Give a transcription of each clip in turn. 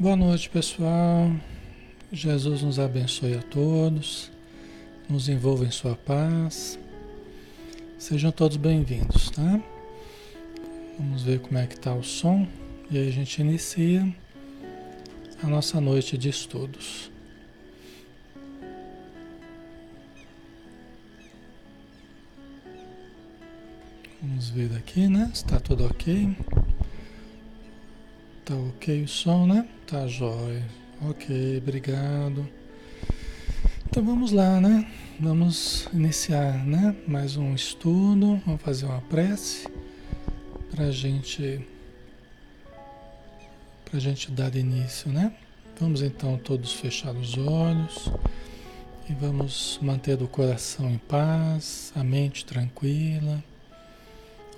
Boa noite, pessoal. Jesus nos abençoe a todos, nos envolva em sua paz. Sejam todos bem-vindos, tá? Vamos ver como é que tá o som e aí a gente inicia a nossa noite de estudos. Vamos ver aqui, né? Está tudo ok? Tá ok o som, né? Tá jóia. Ok, obrigado. Então vamos lá, né? Vamos iniciar, né? Mais um estudo. Vamos fazer uma prece para gente para gente dar início, né? Vamos então todos fechar os olhos e vamos manter o coração em paz, a mente tranquila,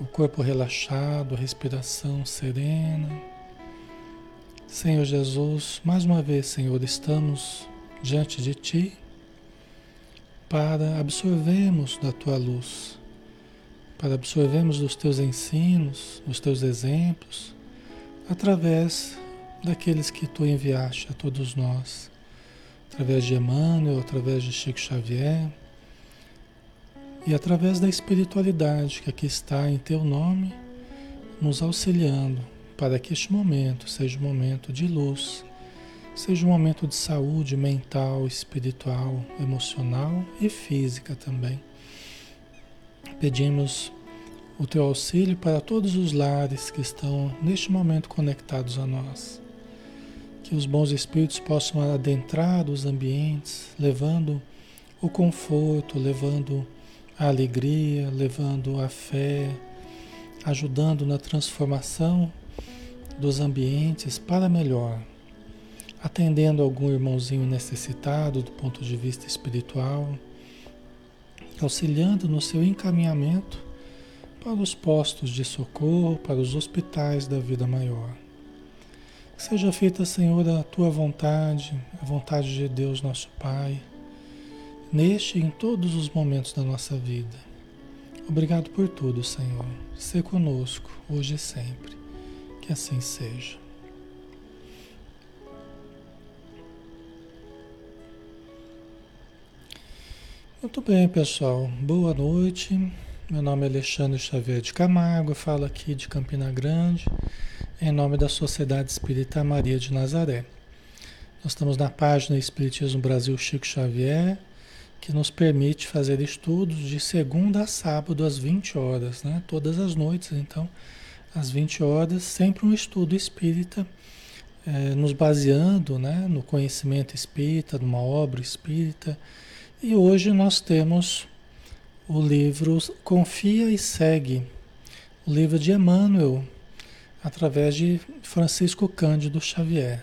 o corpo relaxado, a respiração serena. Senhor Jesus, mais uma vez, Senhor, estamos diante de Ti para absorvermos da Tua luz, para absorvermos dos Teus ensinos, dos Teus exemplos, através daqueles que Tu enviaste a todos nós, através de Emmanuel, através de Chico Xavier e através da espiritualidade que aqui está em Teu nome, nos auxiliando para que este momento seja um momento de luz, seja um momento de saúde mental, espiritual, emocional e física também. Pedimos o teu auxílio para todos os lares que estão neste momento conectados a nós. Que os bons espíritos possam adentrar os ambientes, levando o conforto, levando a alegria, levando a fé, ajudando na transformação dos ambientes para melhor, atendendo algum irmãozinho necessitado do ponto de vista espiritual, auxiliando no seu encaminhamento para os postos de socorro, para os hospitais da vida maior. seja feita, Senhor, a tua vontade, a vontade de Deus, nosso Pai, neste e em todos os momentos da nossa vida. Obrigado por tudo, Senhor. Ser conosco, hoje e sempre. Que assim seja. Muito bem, pessoal. Boa noite. Meu nome é Alexandre Xavier de Camargo, falo aqui de Campina Grande, em nome da Sociedade Espírita Maria de Nazaré. Nós estamos na página Espiritismo Brasil Chico Xavier, que nos permite fazer estudos de segunda a sábado às 20 horas, né? Todas as noites, então às 20 horas, sempre um estudo espírita, é, nos baseando né, no conhecimento espírita, numa obra espírita. E hoje nós temos o livro Confia e Segue, o livro de Emmanuel, através de Francisco Cândido Xavier.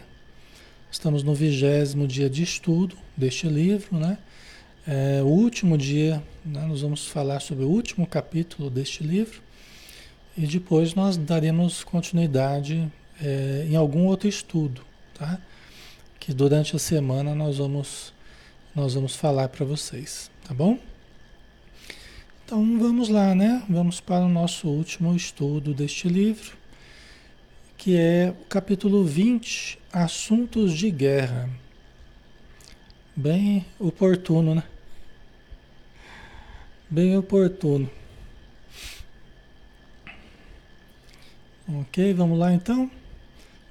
Estamos no vigésimo dia de estudo deste livro, né? É, o último dia, né, nós vamos falar sobre o último capítulo deste livro. E depois nós daremos continuidade é, em algum outro estudo, tá? Que durante a semana nós vamos, nós vamos falar para vocês, tá bom? Então vamos lá, né? Vamos para o nosso último estudo deste livro, que é o capítulo 20, Assuntos de Guerra. Bem oportuno, né? Bem oportuno. Ok, vamos lá então?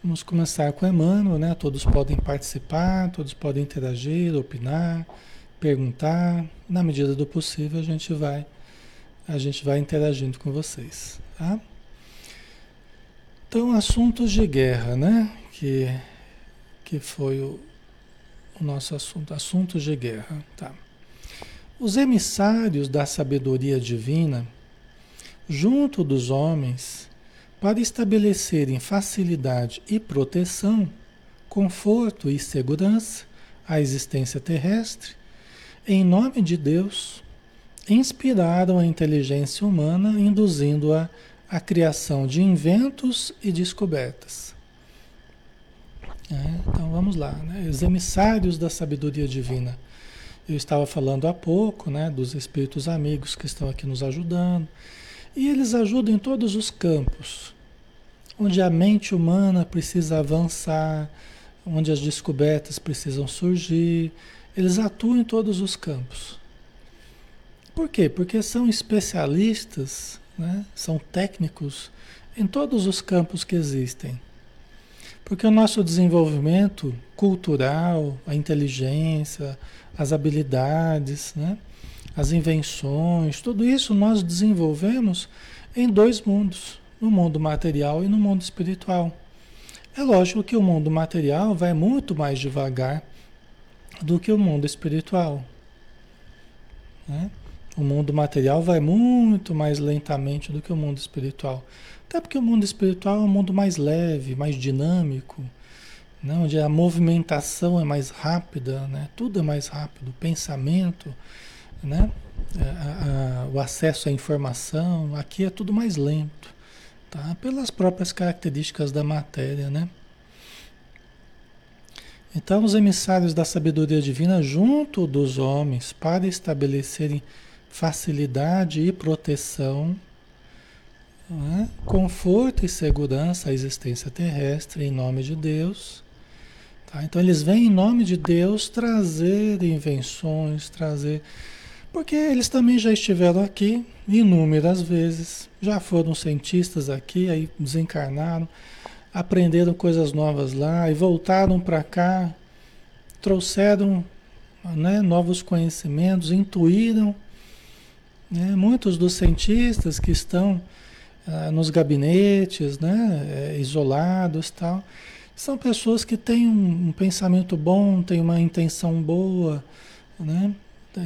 Vamos começar com Emmanuel, né? Todos podem participar, todos podem interagir, opinar, perguntar. Na medida do possível a gente vai a gente vai interagindo com vocês, tá? Então, assuntos de guerra, né? Que que foi o, o nosso assunto, assuntos de guerra, tá? Os emissários da sabedoria divina, junto dos homens, para estabelecerem facilidade e proteção, conforto e segurança à existência terrestre, em nome de Deus, inspiraram a inteligência humana, induzindo-a à criação de inventos e descobertas. É, então vamos lá, né? os emissários da sabedoria divina. Eu estava falando há pouco né, dos espíritos amigos que estão aqui nos ajudando e eles ajudam em todos os campos, onde a mente humana precisa avançar, onde as descobertas precisam surgir. Eles atuam em todos os campos. Por quê? Porque são especialistas, né? são técnicos em todos os campos que existem. Porque o nosso desenvolvimento cultural, a inteligência, as habilidades, né? As invenções, tudo isso nós desenvolvemos em dois mundos, no mundo material e no mundo espiritual. É lógico que o mundo material vai muito mais devagar do que o mundo espiritual. Né? O mundo material vai muito mais lentamente do que o mundo espiritual. Até porque o mundo espiritual é um mundo mais leve, mais dinâmico, né? onde a movimentação é mais rápida, né? tudo é mais rápido, o pensamento, né? A, a, o acesso à informação, aqui é tudo mais lento, tá? pelas próprias características da matéria. Né? Então, os emissários da sabedoria divina, junto dos homens, para estabelecerem facilidade e proteção, é? conforto e segurança à existência terrestre em nome de Deus. Tá? Então eles vêm em nome de Deus trazer invenções, trazer. Porque eles também já estiveram aqui inúmeras vezes, já foram cientistas aqui, aí desencarnaram, aprenderam coisas novas lá e voltaram para cá, trouxeram né, novos conhecimentos, intuíram né? Muitos dos cientistas que estão ah, nos gabinetes, né, é, isolados tal, são pessoas que têm um, um, pensamento bom, têm uma intenção boa, né,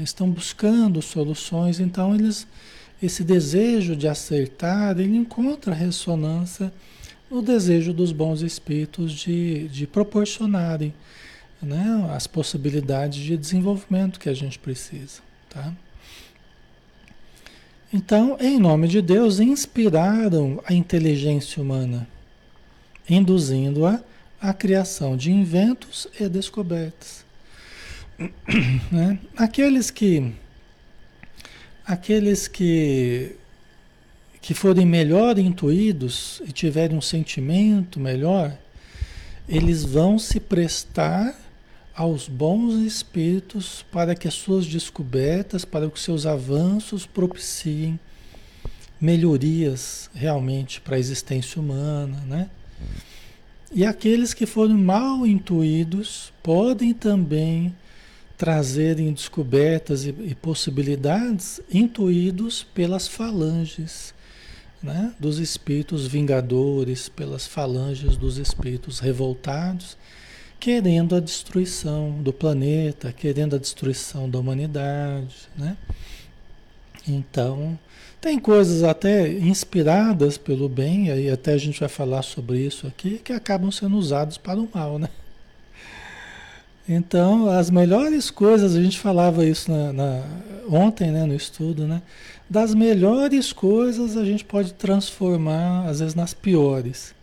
estão buscando soluções, então eles, esse desejo de acertar, ele encontra ressonância no desejo dos bons espíritos de, de proporcionarem né, as possibilidades de desenvolvimento que a gente precisa, tá? Então, em nome de Deus, inspiraram a inteligência humana, induzindo-a à criação de inventos e descobertas. Né? Aqueles que aqueles que que forem melhor intuídos e tiverem um sentimento melhor, eles vão se prestar aos bons espíritos para que as suas descobertas, para que os seus avanços propiciem melhorias realmente para a existência humana, né? E aqueles que foram mal intuídos podem também trazerem descobertas e, e possibilidades intuídos pelas falanges né? dos espíritos vingadores, pelas falanges dos espíritos revoltados querendo a destruição do planeta, querendo a destruição da humanidade, né? Então, tem coisas até inspiradas pelo bem, aí até a gente vai falar sobre isso aqui, que acabam sendo usados para o mal, né? Então, as melhores coisas, a gente falava isso na, na, ontem, né, no estudo, né? Das melhores coisas a gente pode transformar, às vezes, nas piores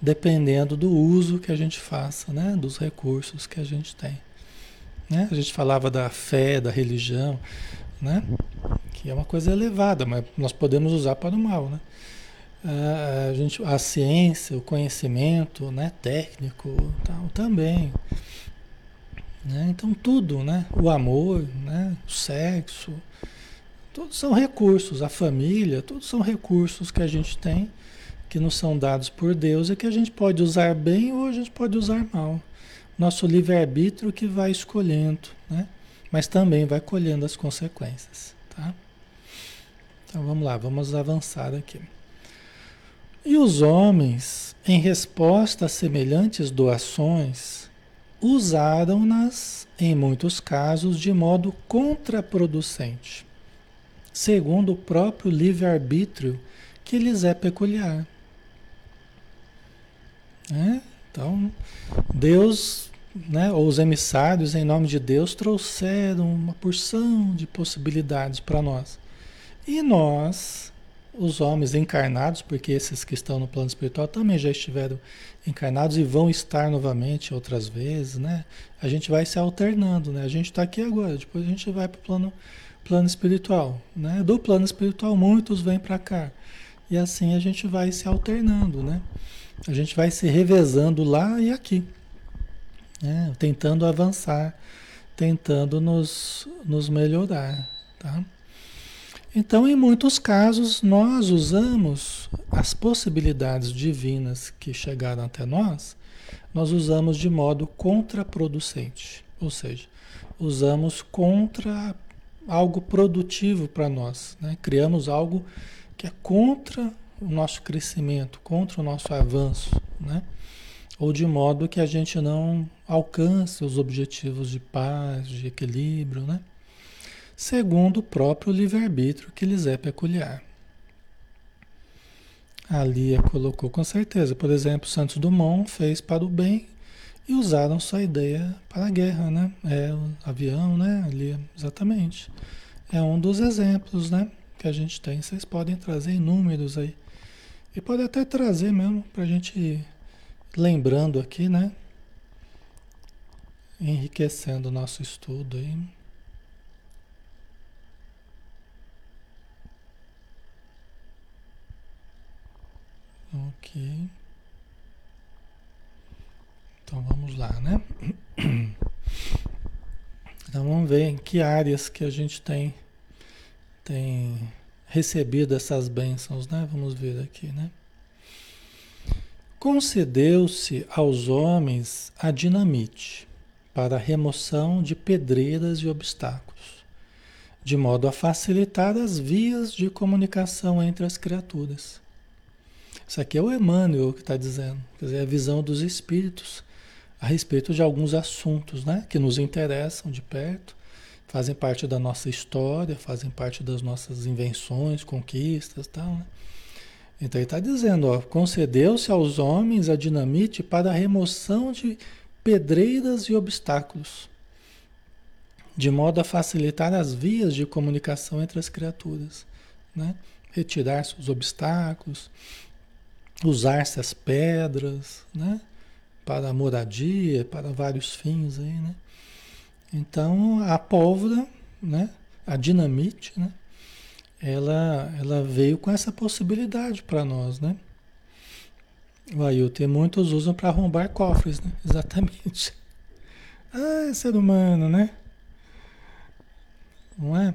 dependendo do uso que a gente faça, né? dos recursos que a gente tem. Né? A gente falava da fé, da religião, né? que é uma coisa elevada, mas nós podemos usar para o mal. Né? A, gente, a ciência, o conhecimento né? técnico tal, também. Né? Então tudo, né? o amor, né? o sexo, todos são recursos, a família, todos são recursos que a gente tem que nos são dados por Deus e que a gente pode usar bem ou a gente pode usar mal. Nosso livre-arbítrio que vai escolhendo, né? Mas também vai colhendo as consequências, tá? Então vamos lá, vamos avançar aqui. E os homens, em resposta a semelhantes doações, usaram-nas, em muitos casos, de modo contraproducente, segundo o próprio livre-arbítrio que lhes é peculiar. Né? Então, Deus, né, ou os emissários, em nome de Deus, trouxeram uma porção de possibilidades para nós. E nós, os homens encarnados, porque esses que estão no plano espiritual também já estiveram encarnados e vão estar novamente outras vezes, né? A gente vai se alternando, né? A gente está aqui agora, depois a gente vai para o plano, plano espiritual, né? Do plano espiritual muitos vêm para cá. E assim a gente vai se alternando, né? A gente vai se revezando lá e aqui. né? tentando avançar, tentando nos, nos melhorar. Tá? Então, em muitos casos, nós usamos as possibilidades divinas que chegaram até nós, nós usamos de modo contraproducente, ou seja, usamos contra algo produtivo para nós, né? criamos algo que é contra o nosso crescimento, contra o nosso avanço, né? ou de modo que a gente não alcance os objetivos de paz, de equilíbrio, né? Segundo o próprio livre-arbítrio que lhes é peculiar. A Lia colocou com certeza, por exemplo, Santos Dumont fez para o bem e usaram sua ideia para a guerra, né? É o avião, né? Ali, exatamente. É um dos exemplos, né? Que a gente tem. Vocês podem trazer inúmeros aí. E pode até trazer mesmo para a gente ir lembrando aqui, né? Enriquecendo o nosso estudo aí. Ok. Então vamos lá, né? Então vamos ver em que áreas que a gente tem, tem recebido essas bênçãos, né? Vamos ver aqui, né? Concedeu-se aos homens a dinamite para a remoção de pedreiras e obstáculos, de modo a facilitar as vias de comunicação entre as criaturas isso aqui é o Emmanuel que está dizendo, quer dizer, a visão dos espíritos a respeito de alguns assuntos né, que nos interessam de perto, fazem parte da nossa história, fazem parte das nossas invenções, conquistas tal. Né? Então ele está dizendo, concedeu-se aos homens a dinamite para a remoção de pedreiras e obstáculos, de modo a facilitar as vias de comunicação entre as criaturas, né? retirar-se os obstáculos, usar essas pedras, né? Para moradia, para vários fins aí, né? Então a pólvora, né? A dinamite, né? Ela, ela veio com essa possibilidade para nós, né? O Ailton, muitos usam para arrombar cofres, né? Exatamente. Ah, ser humano, né? Não é?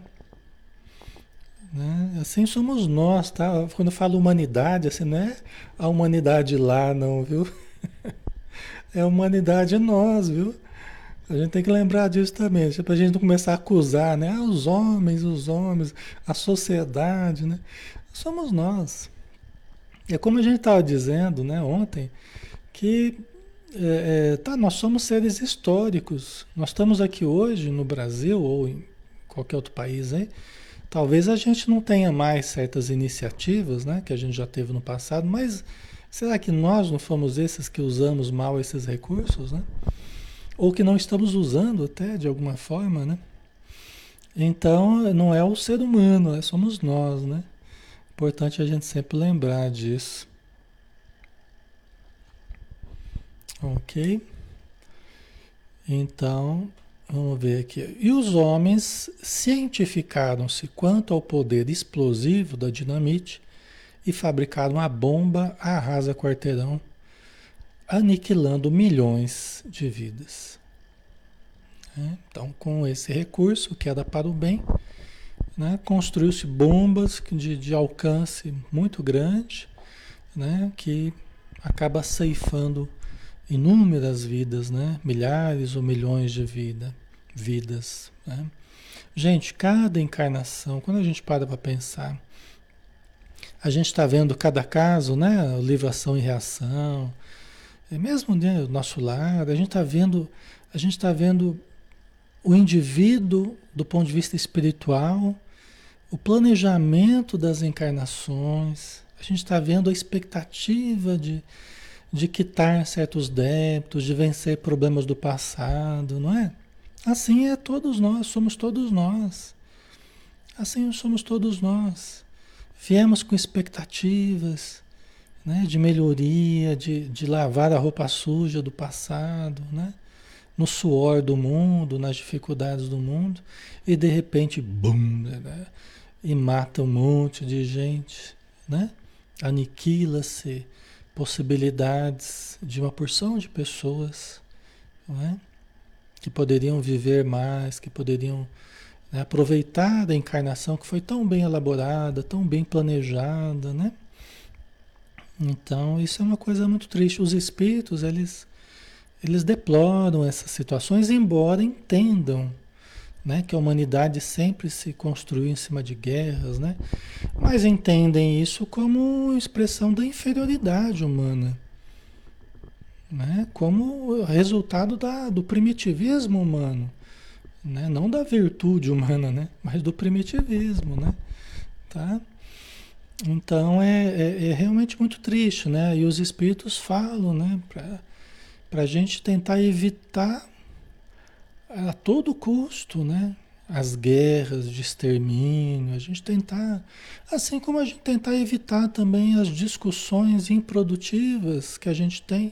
Né? Assim somos nós, tá? Quando eu falo humanidade, assim, não é a humanidade lá, não, viu? É a humanidade nós, viu? A gente tem que lembrar disso também, para tipo, a gente não começar a acusar, né? Ah, os homens, os homens, a sociedade, né? Somos nós. É como a gente estava dizendo, né, ontem, que é, é, tá, nós somos seres históricos. Nós estamos aqui hoje no Brasil ou em qualquer outro país aí Talvez a gente não tenha mais certas iniciativas, né, que a gente já teve no passado, mas será que nós não fomos esses que usamos mal esses recursos, né? Ou que não estamos usando até de alguma forma, né? Então, não é o ser humano, é, somos nós, né? Importante a gente sempre lembrar disso. Ok? Então, Vamos ver aqui. E os homens cientificaram-se quanto ao poder explosivo da dinamite e fabricaram a bomba arrasa quarteirão, aniquilando milhões de vidas. É, então, com esse recurso, que era para o bem, né, construiu-se bombas de, de alcance muito grande, né, que acaba ceifando inúmeras vidas, né? milhares ou milhões de vida, vidas. Né? Gente, cada encarnação, quando a gente para para pensar, a gente está vendo cada caso, né? O livro Ação e Reação, é mesmo né, do nosso lado, a gente está vendo, a gente está vendo o indivíduo do ponto de vista espiritual, o planejamento das encarnações, a gente está vendo a expectativa de, de quitar certos débitos, de vencer problemas do passado, não é? Assim é todos nós, somos todos nós. Assim somos todos nós. Viemos com expectativas né, de melhoria, de, de lavar a roupa suja do passado, né? no suor do mundo, nas dificuldades do mundo, e de repente, bum, né? e mata um monte de gente, né? aniquila-se possibilidades de uma porção de pessoas. né? Que poderiam viver mais, que poderiam né, aproveitar da encarnação que foi tão bem elaborada, tão bem planejada, né? Então, isso é uma coisa muito triste. Os espíritos, eles, eles deploram essas situações, embora entendam né, que a humanidade sempre se construiu em cima de guerras, né? mas entendem isso como expressão da inferioridade humana né? como resultado da, do primitivismo humano, né? não da virtude humana, né? mas do primitivismo. Né? Tá? Então é, é, é, realmente muito triste, né? E os espíritos falam, né? Para a gente tentar evitar a todo custo, né? As guerras de extermínio, a gente tentar, assim como a gente tentar evitar também as discussões improdutivas que a gente tem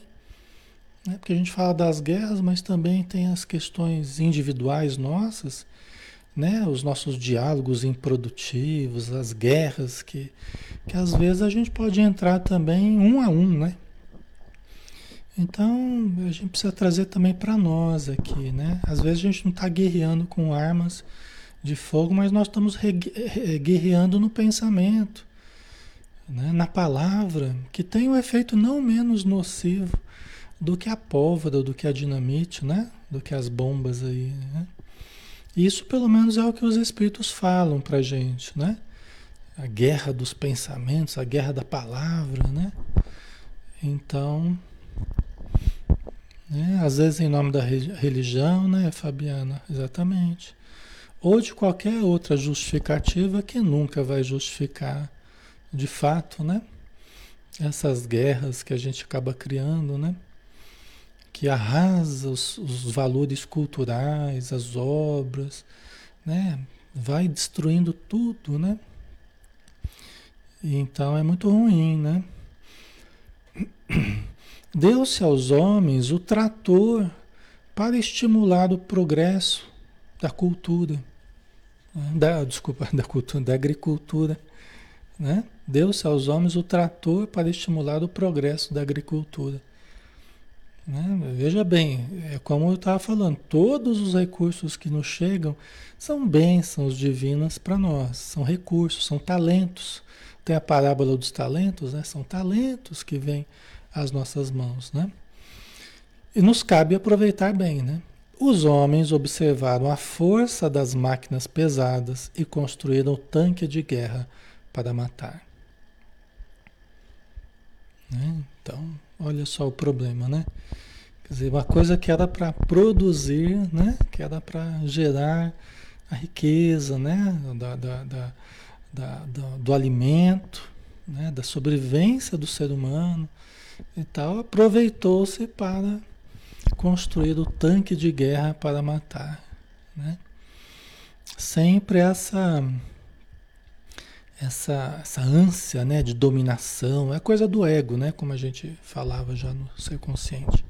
né? Porque a gente fala das guerras, mas também tem as questões individuais nossas, né? os nossos diálogos improdutivos, as guerras, que, que às vezes a gente pode entrar também um a um, né? Então a gente precisa trazer também para nós aqui, né? Às vezes a gente não está guerreando com armas de fogo, mas nós estamos guerreando no pensamento, né? na palavra, que tem um efeito não menos nocivo do que a pólvora, do que a dinamite, né? Do que as bombas aí, né? Isso pelo menos é o que os espíritos falam pra gente, né? A guerra dos pensamentos, a guerra da palavra, né? Então, né? às vezes em nome da religião, né, Fabiana? Exatamente. Ou de qualquer outra justificativa que nunca vai justificar de fato, né? Essas guerras que a gente acaba criando, né? Que arrasa os, os valores culturais, as obras, né? Vai destruindo tudo, né? Então é muito ruim, né? Deu-se aos homens o trator para estimular o progresso da cultura, né? da, desculpa, da cultura, da agricultura, né? Deu-se aos homens o trator para estimular o progresso da agricultura. Né? Veja bem, é como eu estava falando, todos os recursos que nos chegam são bênçãos divinas para nós, são recursos, são talentos. Tem a parábola dos talentos, né? são talentos que vêm às nossas mãos. Né? E nos cabe aproveitar bem. Né? Os homens observaram a força das máquinas pesadas e construíram tanque de guerra para matar. Né? Então, olha só o problema, né? Quer dizer, uma coisa que era para produzir, né? Que era para gerar a riqueza, né? Da, da, da, do, do, alimento, né? Da sobrevivência do ser humano e tal, aproveitou-se para construir o tanque de guerra para matar, né? Sempre essa essa, essa ânsia né, de dominação, é coisa do ego, né, como a gente falava já no ser consciente.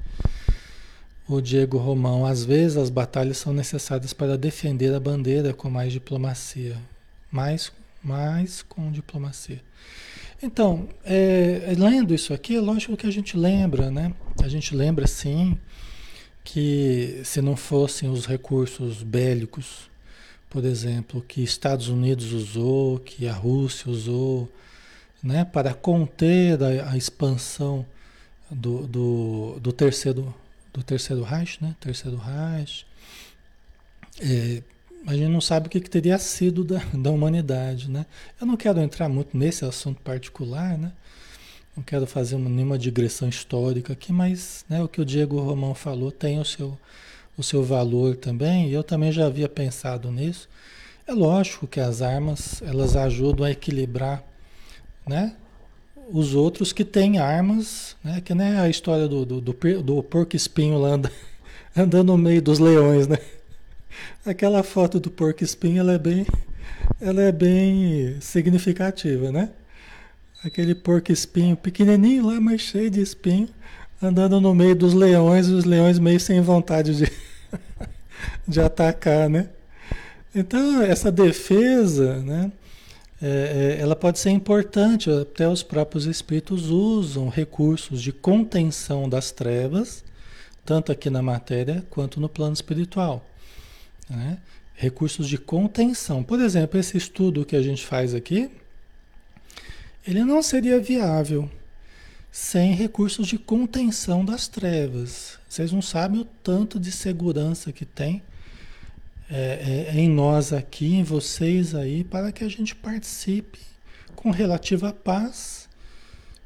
O Diego Romão, às vezes as batalhas são necessárias para defender a bandeira com mais diplomacia, mais, mais com diplomacia. Então, é, lendo isso aqui, é lógico que a gente lembra, né? A gente lembra sim que se não fossem os recursos bélicos por exemplo, que Estados Unidos usou, que a Rússia usou, né, para conter a, a expansão do, do, do, terceiro do terceiro Reich, né, terceiro Reich. É, a gente não sabe o que, que teria sido da, da humanidade, né? Eu não quero entrar muito nesse assunto particular, né? Não quero fazer uma, nenhuma digressão histórica aqui, mas né, o que o Diego Romão falou tem o seu, o seu valor também, eu também já havia pensado nisso. É lógico que as armas, elas ajudam a equilibrar, né? Os outros que têm armas, né? Que nem a história do, do, do, do porco espinho lá anda, andando no meio dos leões, né? Aquela foto do porco espinho, ela é bem, ela é bem significativa, né? Aquele porco espinho pequenininho lá, mas cheio de espinho, andando no meio dos leões, os leões meio sem vontade de, de atacar, né? Então, essa defesa, né? É, é, ela pode ser importante, até os próprios espíritos usam recursos de contenção das trevas, tanto aqui na matéria quanto no plano espiritual. Né? Recursos de contenção. Por exemplo, esse estudo que a gente faz aqui, ele não seria viável sem recursos de contenção das trevas. Vocês não sabem o tanto de segurança que tem é, é, em nós aqui, em vocês aí, para que a gente participe com relativa paz,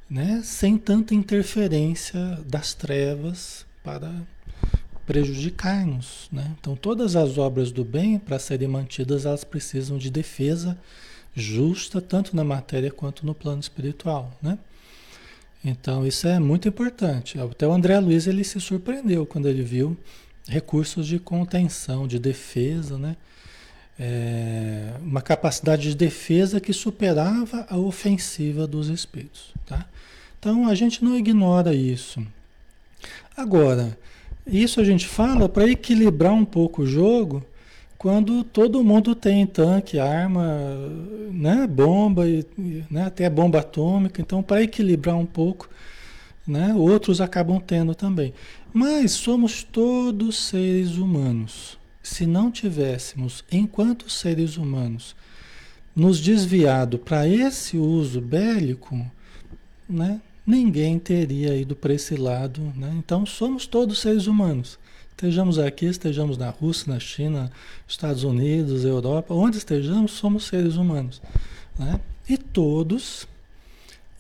né? sem tanta interferência das trevas para prejudicar-nos. Né? Então, todas as obras do bem, para serem mantidas, elas precisam de defesa justa, tanto na matéria quanto no plano espiritual. Né? Então, isso é muito importante. Até o André Luiz ele se surpreendeu quando ele viu recursos de contenção, de defesa, né? É, uma capacidade de defesa que superava a ofensiva dos espíritos. Tá? Então a gente não ignora isso. Agora, isso a gente fala para equilibrar um pouco o jogo quando todo mundo tem tanque, arma, né, bomba, e, né, até bomba atômica. Então, para equilibrar um pouco, né, outros acabam tendo também. Mas somos todos seres humanos. Se não tivéssemos, enquanto seres humanos, nos desviado para esse uso bélico, né, ninguém teria ido para esse lado. Né? Então, somos todos seres humanos. Estejamos aqui, estejamos na Rússia, na China, Estados Unidos, Europa, onde estejamos, somos seres humanos. Né? E todos,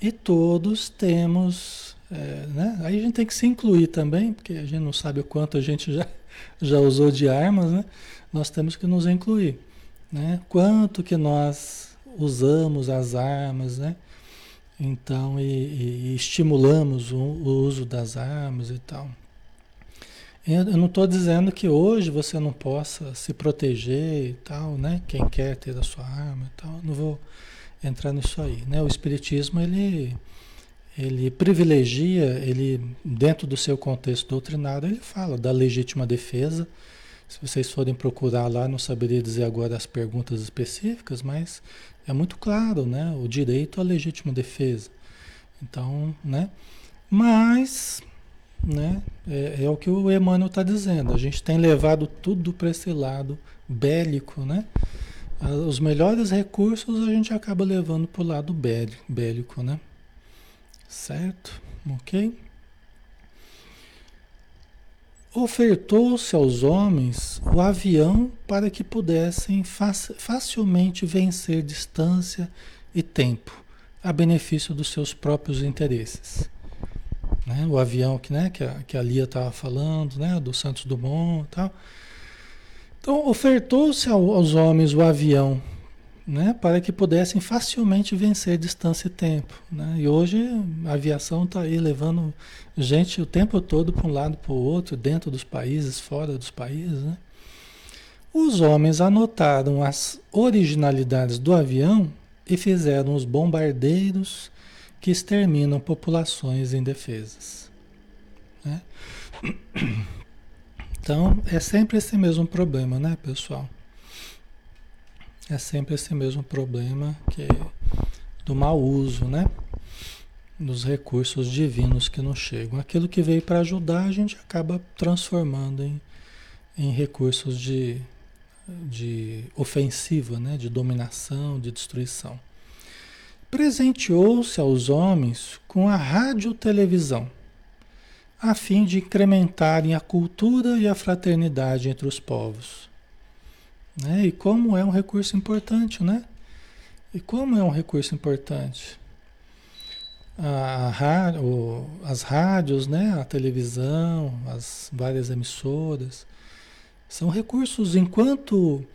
e todos temos. É, né? Aí a gente tem que se incluir também, porque a gente não sabe o quanto a gente já, já usou de armas, né? Nós temos que nos incluir. Né? Quanto que nós usamos as armas, né? Então, e, e estimulamos o, o uso das armas e tal. Eu não estou dizendo que hoje você não possa se proteger e tal, né? Quem quer ter a sua arma e tal, não vou entrar nisso aí, né? O espiritismo ele ele privilegia, ele dentro do seu contexto doutrinário, ele fala da legítima defesa. Se vocês forem procurar lá, não saberia dizer agora as perguntas específicas, mas é muito claro, né? O direito à legítima defesa. Então, né? Mas né? É, é o que o Emmanuel está dizendo. A gente tem levado tudo para esse lado bélico, né? Os melhores recursos a gente acaba levando para o lado bélico, né? Certo? Ok? Ofertou-se aos homens o avião para que pudessem facilmente vencer distância e tempo, a benefício dos seus próprios interesses né? O avião que, né, que, a, que a Lia estava falando, né? Do Santos Dumont e tal. Então, ofertou-se ao, aos homens o avião, né? Para que pudessem facilmente vencer distância e tempo, né? E hoje a aviação está aí levando gente o tempo todo para um lado para o outro, dentro dos países, fora dos países, né? Os homens anotaram as originalidades do avião e fizeram os bombardeiros que exterminam populações indefesas. Né? Então, é sempre esse mesmo problema, né, pessoal? É sempre esse mesmo problema que do mau uso, né? Dos recursos divinos que nos chegam. Aquilo que veio para ajudar, a gente acaba transformando em, em recursos de, de ofensiva, né? De dominação, de destruição presenteou-se aos homens com a rádio-televisão, a fim de incrementarem a cultura e a fraternidade entre os povos. Né? E como é um recurso importante, né? E como é um recurso importante? A, a, o, as rádios, né? a televisão, as várias emissoras, são recursos enquanto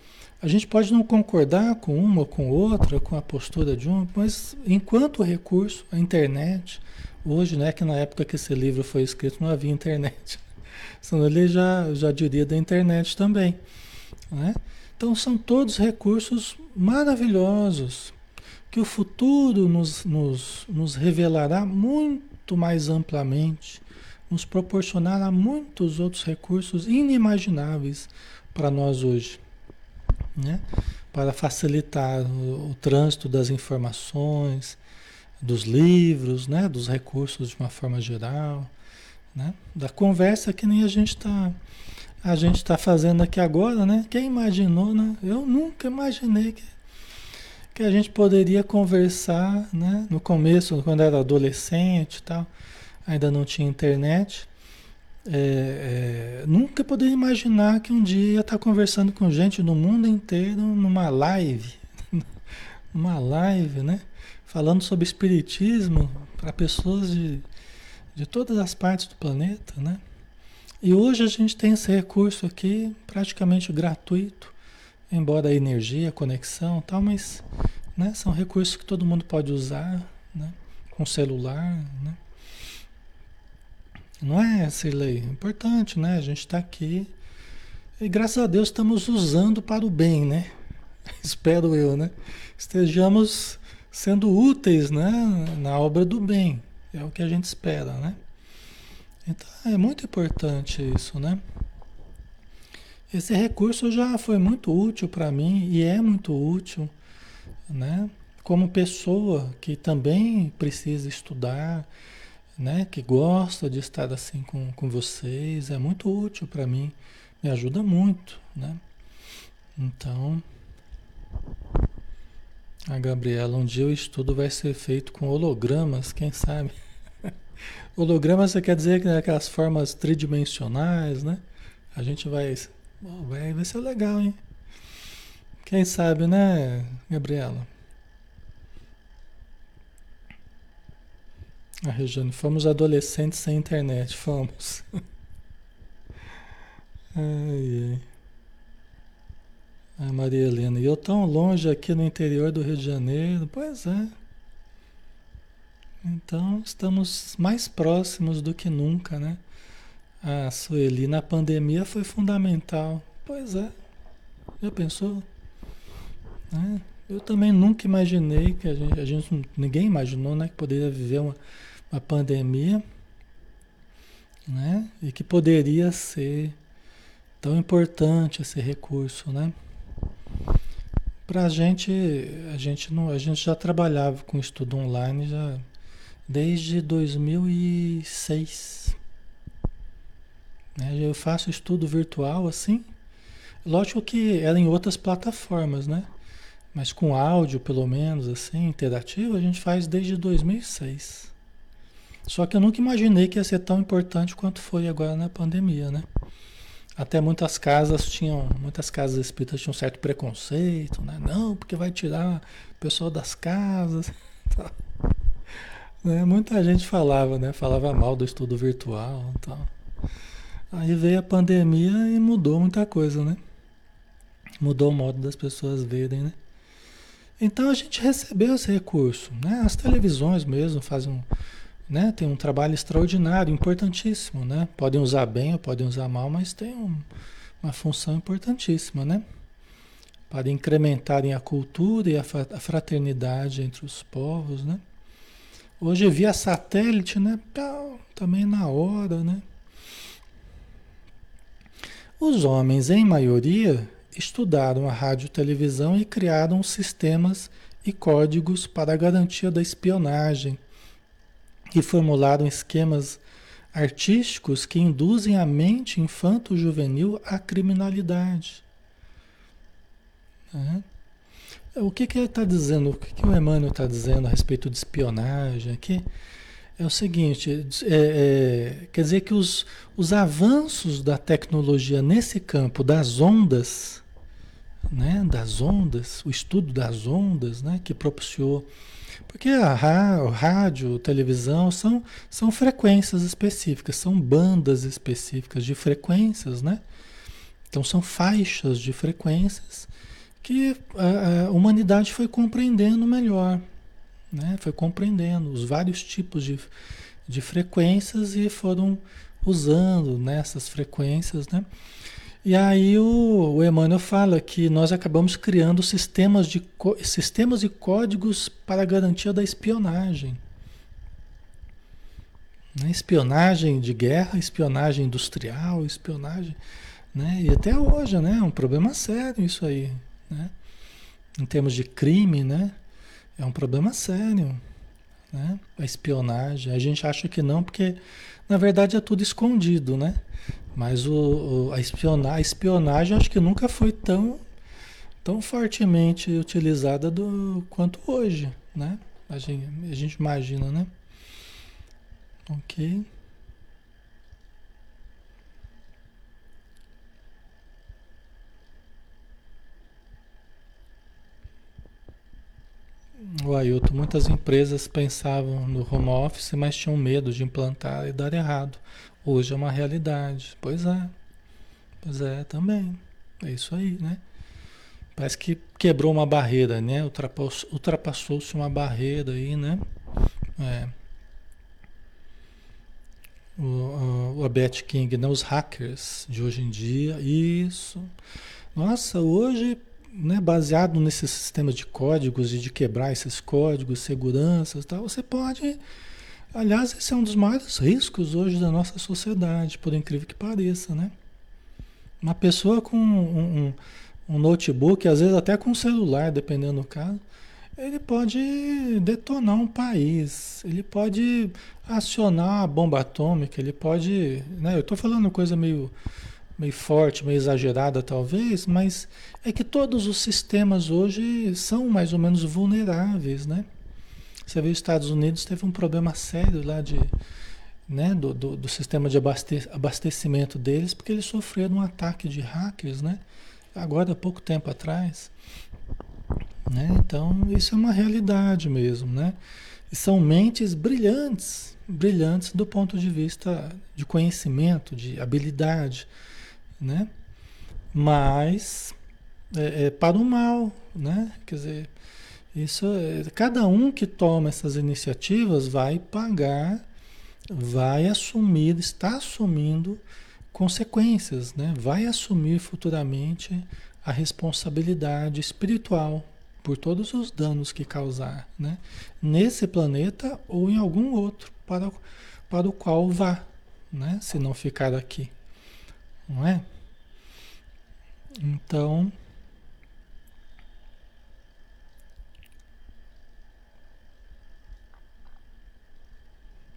a gente pode não concordar com uma ou com outra, com a postura de uma, mas enquanto recurso, a internet, hoje, né, que na época que esse livro foi escrito não havia internet, senão ele já, já diria da internet também. Né? Então são todos recursos maravilhosos que o futuro nos, nos, nos revelará muito mais amplamente, nos proporcionará muitos outros recursos inimagináveis para nós hoje né? para facilitar o, o, trânsito das informações, dos livros, né? dos recursos de uma forma geral. né? Da conversa que nem a gente está a gente está fazendo aqui agora, né? Quem imaginou, né? Eu nunca imaginei que, que a gente poderia conversar, né? No começo, quando era adolescente e tal, ainda não tinha internet. É, é, nunca poderia imaginar que um dia ia estar conversando com gente no mundo inteiro numa live, numa live, né? Falando sobre espiritismo para pessoas de, de todas as partes do planeta, né? E hoje a gente tem esse recurso aqui praticamente gratuito, embora a energia, a conexão tal, mas né, são recursos que todo mundo pode usar, né? Com celular, né? Não é, Cirlei? É importante, né? A gente está aqui e graças a Deus estamos usando para o bem, né? Espero eu, né? Estejamos sendo úteis, né? Na obra do bem. É o que a gente espera, né? Então é muito importante isso, né? Esse recurso já foi muito útil para mim e é muito útil, né? Como pessoa que também precisa estudar, né? Que gosta de estar assim com, com vocês, é muito útil para mim, me ajuda muito, né? Então, a Gabriela, um dia o estudo vai ser feito com hologramas, quem sabe? Holograma você quer dizer que aquelas formas tridimensionais, né? A gente vai, vai, vai ser legal, hein? Quem sabe, né, Gabriela? A Regiane, fomos adolescentes sem internet, fomos. ai, ai. A Maria Helena, e eu tão longe aqui no interior do Rio de Janeiro, pois é. Então, estamos mais próximos do que nunca, né? A Sueli, na pandemia foi fundamental. Pois é. Já pensou? É. Eu também nunca imaginei que a gente, a gente, ninguém imaginou, né, que poderia viver uma, uma pandemia, né? E que poderia ser tão importante esse recurso, né? Para a gente, a gente não, a gente já trabalhava com estudo online já desde 2006. Né? Eu faço estudo virtual assim. Lógico que era em outras plataformas, né? Mas com áudio, pelo menos, assim, interativo, a gente faz desde 2006. Só que eu nunca imaginei que ia ser tão importante quanto foi agora na pandemia, né? Até muitas casas tinham, muitas casas espíritas tinham um certo preconceito, né? Não, porque vai tirar o pessoal das casas. Né? Muita gente falava, né? Falava mal do estudo virtual tal. Aí veio a pandemia e mudou muita coisa, né? Mudou o modo das pessoas verem, né? Então a gente recebeu esse recurso, né? As televisões mesmo fazem um, né? Tem um trabalho extraordinário, importantíssimo, né? Podem usar bem ou podem usar mal, mas tem um, uma função importantíssima, né? Para incrementarem a cultura e a fraternidade entre os povos, né? Hoje via satélite, né? Também na hora, né? Os homens, em maioria, estudaram a rádio e televisão e criaram sistemas e códigos para a garantia da espionagem e formularam esquemas artísticos que induzem a mente infanto-juvenil à criminalidade. Né? O que, que ele está dizendo, o que, que o Emmanuel está dizendo a respeito de espionagem aqui? É o seguinte, é, é, quer dizer que os, os avanços da tecnologia nesse campo das ondas, né, das ondas, o estudo das ondas, né, que propiciou, porque a, rádio, televisão são, são frequências específicas, são bandas específicas de frequências, né? Então são faixas de frequências que a, a humanidade foi compreendendo melhor, né? foi compreendendo os vários tipos de, de frequências e foram usando nessas frequências, né? E aí o, o Emmanuel fala que nós acabamos criando sistemas, de, sistemas e códigos para garantia da espionagem. Né? Espionagem de guerra, espionagem industrial, espionagem... Né? E até hoje, né? É um problema sério isso aí né? Em termos de crime, né? É um problema sério, né? A espionagem. A gente acha que não, porque na verdade é tudo escondido, né? Mas o, o a, espionagem, a espionagem acho que nunca foi tão, tão fortemente utilizada do, quanto hoje, né? A gente, a gente imagina, né? Ok. O Ailton, muitas empresas pensavam no home office, mas tinham medo de implantar e dar errado. Hoje é uma realidade. Pois é. Pois é, também. É isso aí, né? Parece que quebrou uma barreira, né? Ultrapassou-se uma barreira aí, né? É. O, o Abet King, né? Os hackers de hoje em dia. Isso. Nossa, hoje né, baseado nesses sistemas de códigos e de quebrar esses códigos, seguranças tal, você pode. Aliás, esse é um dos maiores riscos hoje da nossa sociedade, por incrível que pareça, né? Uma pessoa com um, um, um notebook, às vezes até com um celular, dependendo do caso, ele pode detonar um país, ele pode acionar a bomba atômica, ele pode. Né, eu estou falando coisa meio meio forte, meio exagerada talvez, mas é que todos os sistemas hoje são mais ou menos vulneráveis, né? Você vê os Estados Unidos teve um problema sério lá de, né, do, do, do sistema de abaste abastecimento deles, porque eles sofreram um ataque de hackers, né? Agora há pouco tempo atrás. Né? Então, isso é uma realidade mesmo, né? E são mentes brilhantes, brilhantes do ponto de vista de conhecimento, de habilidade, né? Mas é, é para o mal, né? Quer dizer, isso é, cada um que toma essas iniciativas vai pagar, vai assumir, está assumindo consequências, né? Vai assumir futuramente a responsabilidade espiritual por todos os danos que causar, né? Nesse planeta ou em algum outro para, para o qual vá, né? Se não ficar aqui não é? Então,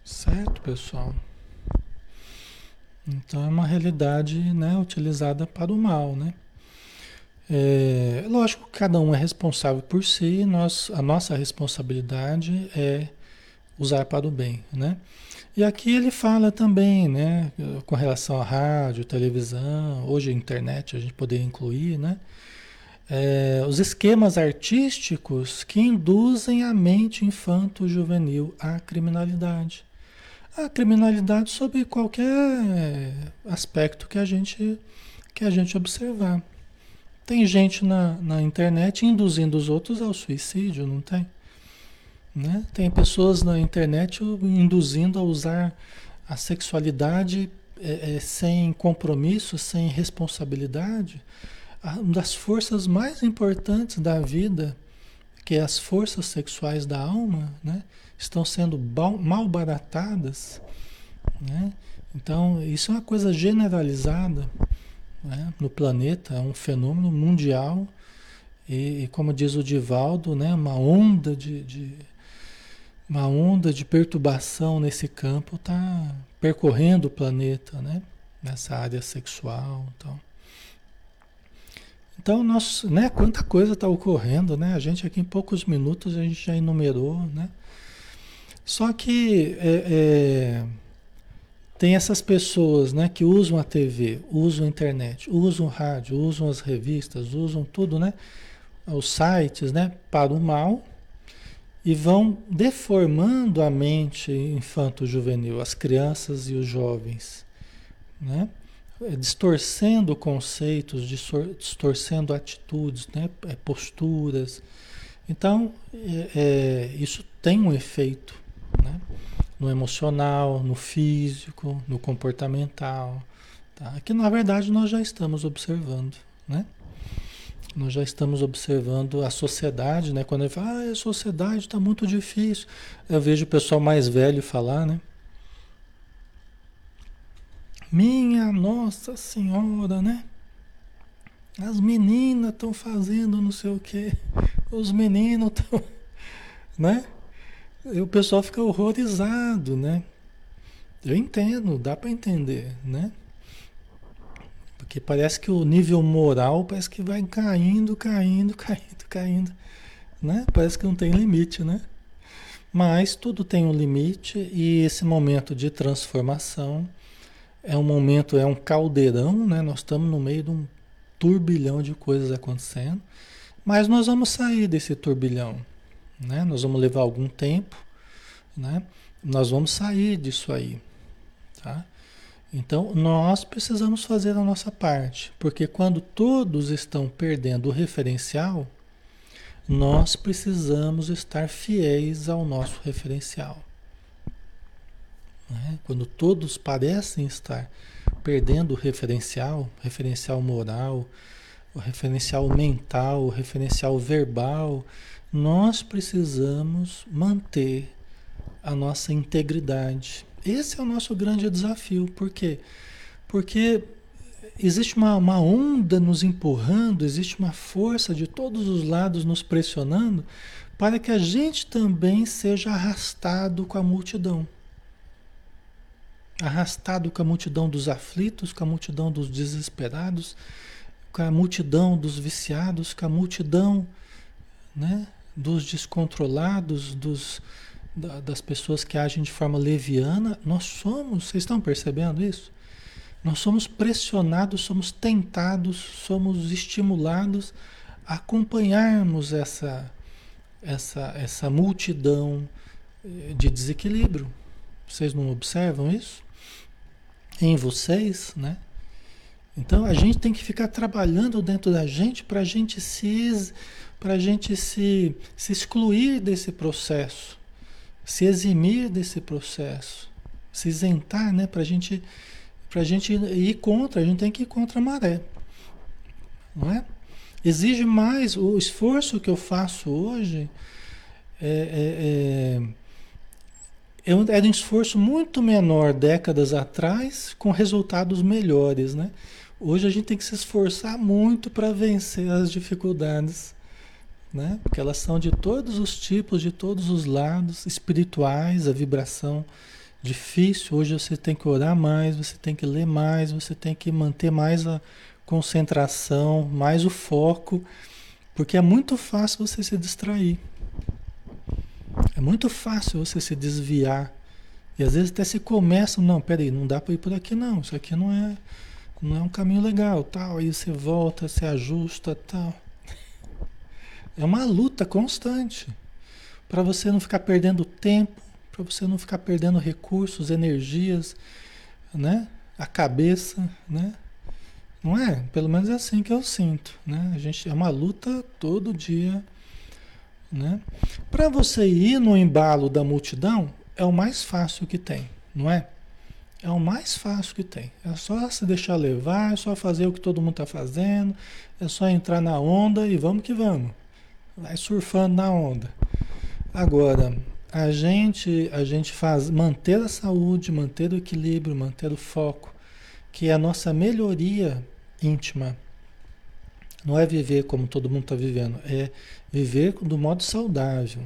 certo, pessoal? Então é uma realidade, né, utilizada para o mal, né? É, lógico que cada um é responsável por si, nós, a nossa responsabilidade é usar para o bem, né? E aqui ele fala também, né, com relação à rádio, televisão, hoje internet a gente poderia incluir, né? É, os esquemas artísticos que induzem a mente infanto-juvenil à criminalidade. A criminalidade sob qualquer aspecto que a gente, que a gente observar. Tem gente na, na internet induzindo os outros ao suicídio, não tem? Né? Tem pessoas na internet induzindo a usar a sexualidade é, é, sem compromisso, sem responsabilidade. Uma das forças mais importantes da vida, que é as forças sexuais da alma, né? estão sendo malbaratadas. Né? Então, isso é uma coisa generalizada né? no planeta, é um fenômeno mundial. E, e como diz o Divaldo, né? uma onda de, de uma onda de perturbação nesse campo está percorrendo o planeta, né? Nessa área sexual, então. Então, nós, né? Quanta coisa está ocorrendo, né? A gente aqui em poucos minutos a gente já enumerou, né? Só que é, é, tem essas pessoas, né? Que usam a TV, usam a internet, usam o rádio, usam as revistas, usam tudo, né? Os sites, né? Para o mal, e vão deformando a mente infanto-juvenil, as crianças e os jovens, né? É, distorcendo conceitos, distorcendo atitudes, né? É, posturas. Então, é, é, isso tem um efeito né? no emocional, no físico, no comportamental, tá? que na verdade nós já estamos observando. Né? Nós já estamos observando a sociedade, né? Quando ele fala, ah, a sociedade está muito difícil. Eu vejo o pessoal mais velho falar, né? Minha Nossa Senhora, né? As meninas estão fazendo não sei o quê. Os meninos estão. Né? E o pessoal fica horrorizado, né? Eu entendo, dá para entender, né? Porque parece que o nível moral parece que vai caindo, caindo, caindo, caindo, né? Parece que não tem limite, né? Mas tudo tem um limite e esse momento de transformação é um momento, é um caldeirão, né? Nós estamos no meio de um turbilhão de coisas acontecendo, mas nós vamos sair desse turbilhão, né? Nós vamos levar algum tempo, né? Nós vamos sair disso aí, tá? Então, nós precisamos fazer a nossa parte, porque quando todos estão perdendo o referencial, nós precisamos estar fiéis ao nosso referencial. Né? Quando todos parecem estar perdendo o referencial, referencial moral, o referencial mental, o referencial verbal, nós precisamos manter a nossa integridade. Esse é o nosso grande desafio. Por quê? Porque existe uma, uma onda nos empurrando, existe uma força de todos os lados nos pressionando para que a gente também seja arrastado com a multidão arrastado com a multidão dos aflitos, com a multidão dos desesperados, com a multidão dos viciados, com a multidão né, dos descontrolados, dos, da, das pessoas que agem de forma leviana. Nós somos, vocês estão percebendo isso? Nós somos pressionados, somos tentados, somos estimulados a acompanharmos essa, essa, essa multidão eh, de desequilíbrio. Vocês não observam isso? em vocês, né? Então a gente tem que ficar trabalhando dentro da gente para a gente se para gente se, se excluir desse processo, se eximir desse processo, se isentar, né? Para gente a gente ir contra, a gente tem que ir contra a maré, não é? Exige mais o esforço que eu faço hoje. É, é, é era um esforço muito menor décadas atrás, com resultados melhores, né? Hoje a gente tem que se esforçar muito para vencer as dificuldades, né? Porque elas são de todos os tipos, de todos os lados, espirituais, a vibração difícil. Hoje você tem que orar mais, você tem que ler mais, você tem que manter mais a concentração, mais o foco, porque é muito fácil você se distrair. É muito fácil você se desviar. E às vezes até se começa, não, peraí, não dá para ir por aqui não, isso aqui não é, não é um caminho legal, tal. Aí você volta, se ajusta, tal. É uma luta constante para você não ficar perdendo tempo, para você não ficar perdendo recursos, energias, né? A cabeça, né? Não é? Pelo menos é assim que eu sinto, né? A gente é uma luta todo dia né? Para você ir no embalo da multidão, é o mais fácil que tem, não é? É o mais fácil que tem. É só se deixar levar, é só fazer o que todo mundo está fazendo, é só entrar na onda e vamos que vamos. Vai surfando na onda. Agora, a gente, a gente faz manter a saúde, manter o equilíbrio, manter o foco, que é a nossa melhoria íntima. Não é viver como todo mundo está vivendo, é viver do modo saudável,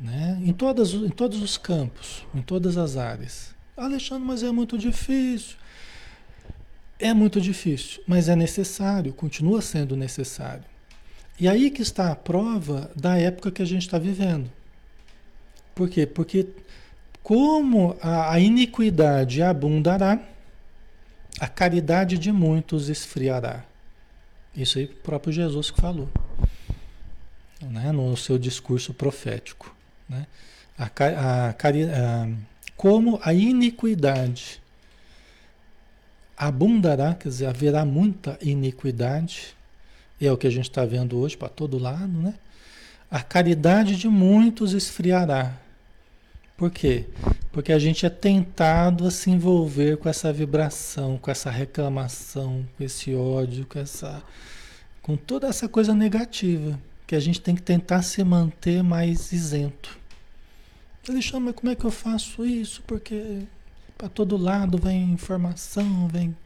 né? em, todas, em todos os campos, em todas as áreas. Alexandre, mas é muito difícil. É muito difícil, mas é necessário, continua sendo necessário. E aí que está a prova da época que a gente está vivendo. Por quê? Porque como a, iniquidade abundará, a caridade de muitos esfriará. Isso aí o próprio Jesus que falou né, no seu discurso profético. Né? A, a, a, como a iniquidade abundará, quer dizer, haverá muita iniquidade, e é o que a gente está vendo hoje para todo lado, né? A caridade de muitos esfriará. Por quê? Porque a gente é tentado a se envolver com essa vibração, com essa reclamação, com esse ódio, com essa com toda essa coisa negativa que a gente tem que tentar se manter mais isento. Ele chama, como é que eu faço isso? Porque para todo lado vem informação, vem.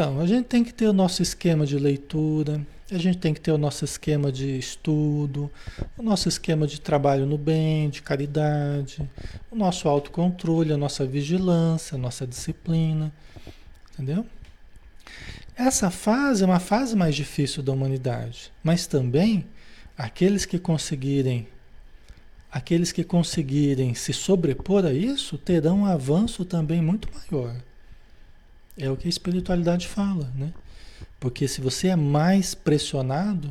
Então, a gente tem que ter o nosso esquema de leitura, A gente tem que ter o nosso esquema de estudo, o nosso esquema de trabalho no bem, de caridade, o nosso autocontrole, a nossa vigilância, a nossa disciplina. Entendeu? Essa fase é uma fase mais difícil da humanidade, mas também aqueles que conseguirem aqueles que conseguirem se sobrepor a isso terão um avanço também muito maior. É o que a espiritualidade fala, né? Porque se você é mais pressionado,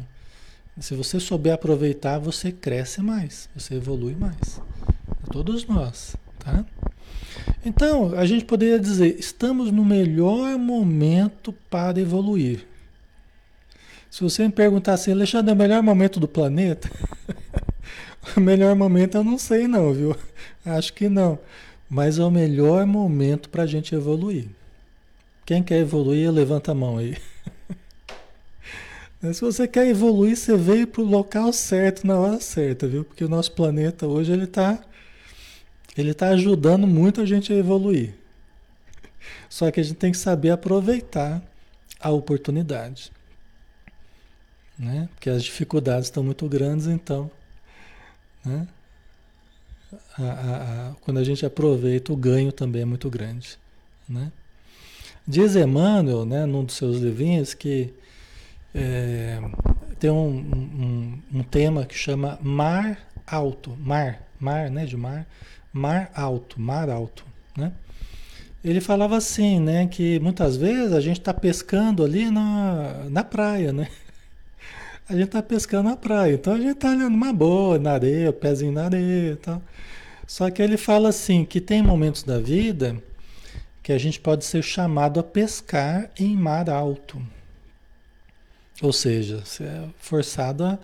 se você souber aproveitar, você cresce mais, você evolui mais. Todos nós, tá? Então, a gente poderia dizer, estamos no melhor momento para evoluir. Se você me perguntar assim, Alexandre, é o melhor momento do planeta? o melhor momento eu não sei não, viu? Acho que não. Mas é o melhor momento para a gente evoluir. Quem quer evoluir, levanta a mão aí. Se você quer evoluir, você veio para o local certo, na hora certa, viu? Porque o nosso planeta hoje ele está ele tá ajudando muito a gente a evoluir. Só que a gente tem que saber aproveitar a oportunidade. Né? Porque as dificuldades estão muito grandes, então. Né? A, a, a, quando a gente aproveita, o ganho também é muito grande. Né? Diz Emmanuel, né, num dos seus livrinhos, que é, tem um, um, um, tema que chama mar alto, mar, mar, né, de mar, mar alto, mar alto, né? Ele falava assim, né, que muitas vezes a gente está pescando ali na, na praia, né? A gente está pescando na praia, então a gente está olhando uma boa na areia, pezinho na areia e tal. Só que ele fala assim, que tem momentos da vida que a gente pode ser chamado a pescar em mar alto. Ou seja, você é forçado a,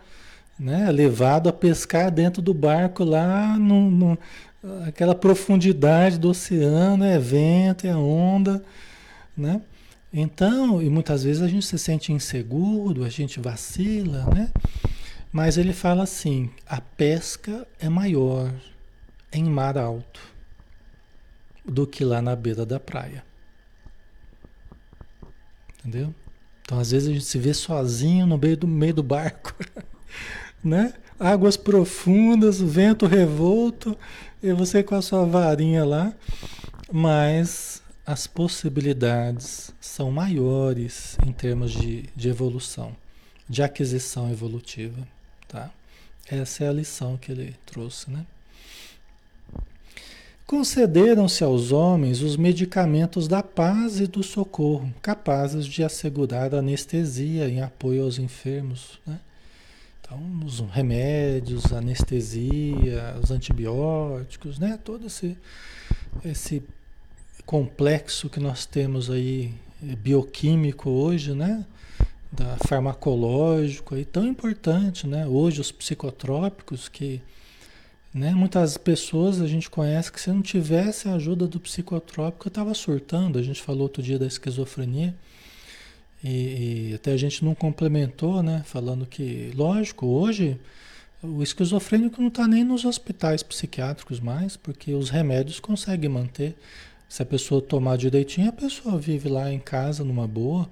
né, levado a pescar dentro do barco lá no, no aquela profundidade do oceano, é vento, é onda, né? Então, e muitas vezes a gente se sente inseguro, a gente vacila, né? Mas ele fala assim: a pesca é maior em mar alto do que lá na beira da praia. Entendeu? Então, às vezes a gente se vê sozinho no meio do meio do barco, né? Águas profundas, vento revolto, e você com a sua varinha lá, mas as possibilidades são maiores em termos de, de evolução, de aquisição evolutiva, tá? Essa é a lição que ele trouxe, né? Concederam-se aos homens os medicamentos da paz e do socorro, capazes de assegurar anestesia em apoio aos enfermos. Né? Então, os remédios, anestesia, os antibióticos, né? todo esse, esse complexo que nós temos aí eh, bioquímico hoje, né? da farmacológico, aí, tão importante. Né? Hoje, os psicotrópicos que né? Muitas pessoas a gente conhece que se não tivesse a ajuda do psicotrópico, eu estava surtando. A gente falou outro dia da esquizofrenia. E, e, até a gente não complementou, né? Falando que, lógico, hoje o esquizofrênico não está nem nos hospitais psiquiátricos mais, porque os remédios conseguem manter. Se a pessoa tomar direitinho, a pessoa vive lá em casa numa boa,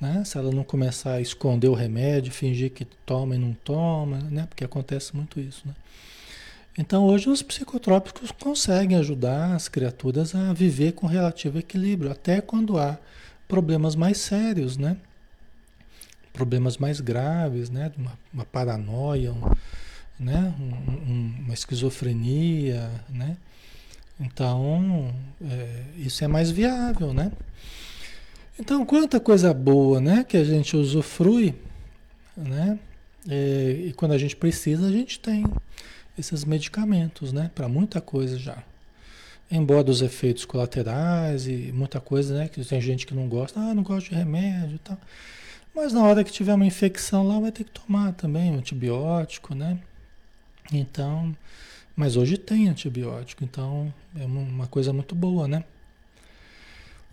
né? Se ela não começar a esconder o remédio, fingir que toma e não toma, né? Porque acontece muito isso, né? Então hoje os psicotrópicos conseguem ajudar as criaturas a viver com relativo equilíbrio, até quando há problemas mais sérios, né? Problemas mais graves, né? Uma, uma paranoia, um, né? Um, um, uma esquizofrenia, né? Então, é, isso é mais viável, né? Então, quanta coisa boa, né? Que a gente usufrui, né? É, e quando a gente precisa, a gente tem esses medicamentos, né? Para muita coisa já. Embora dos efeitos colaterais e muita coisa, né? Que tem gente que não gosta, ah, não gosto de remédio e tal. Mas na hora que tiver uma infecção lá, vai ter que tomar também um antibiótico, né? Então, mas hoje tem antibiótico, então é uma coisa muito boa, né?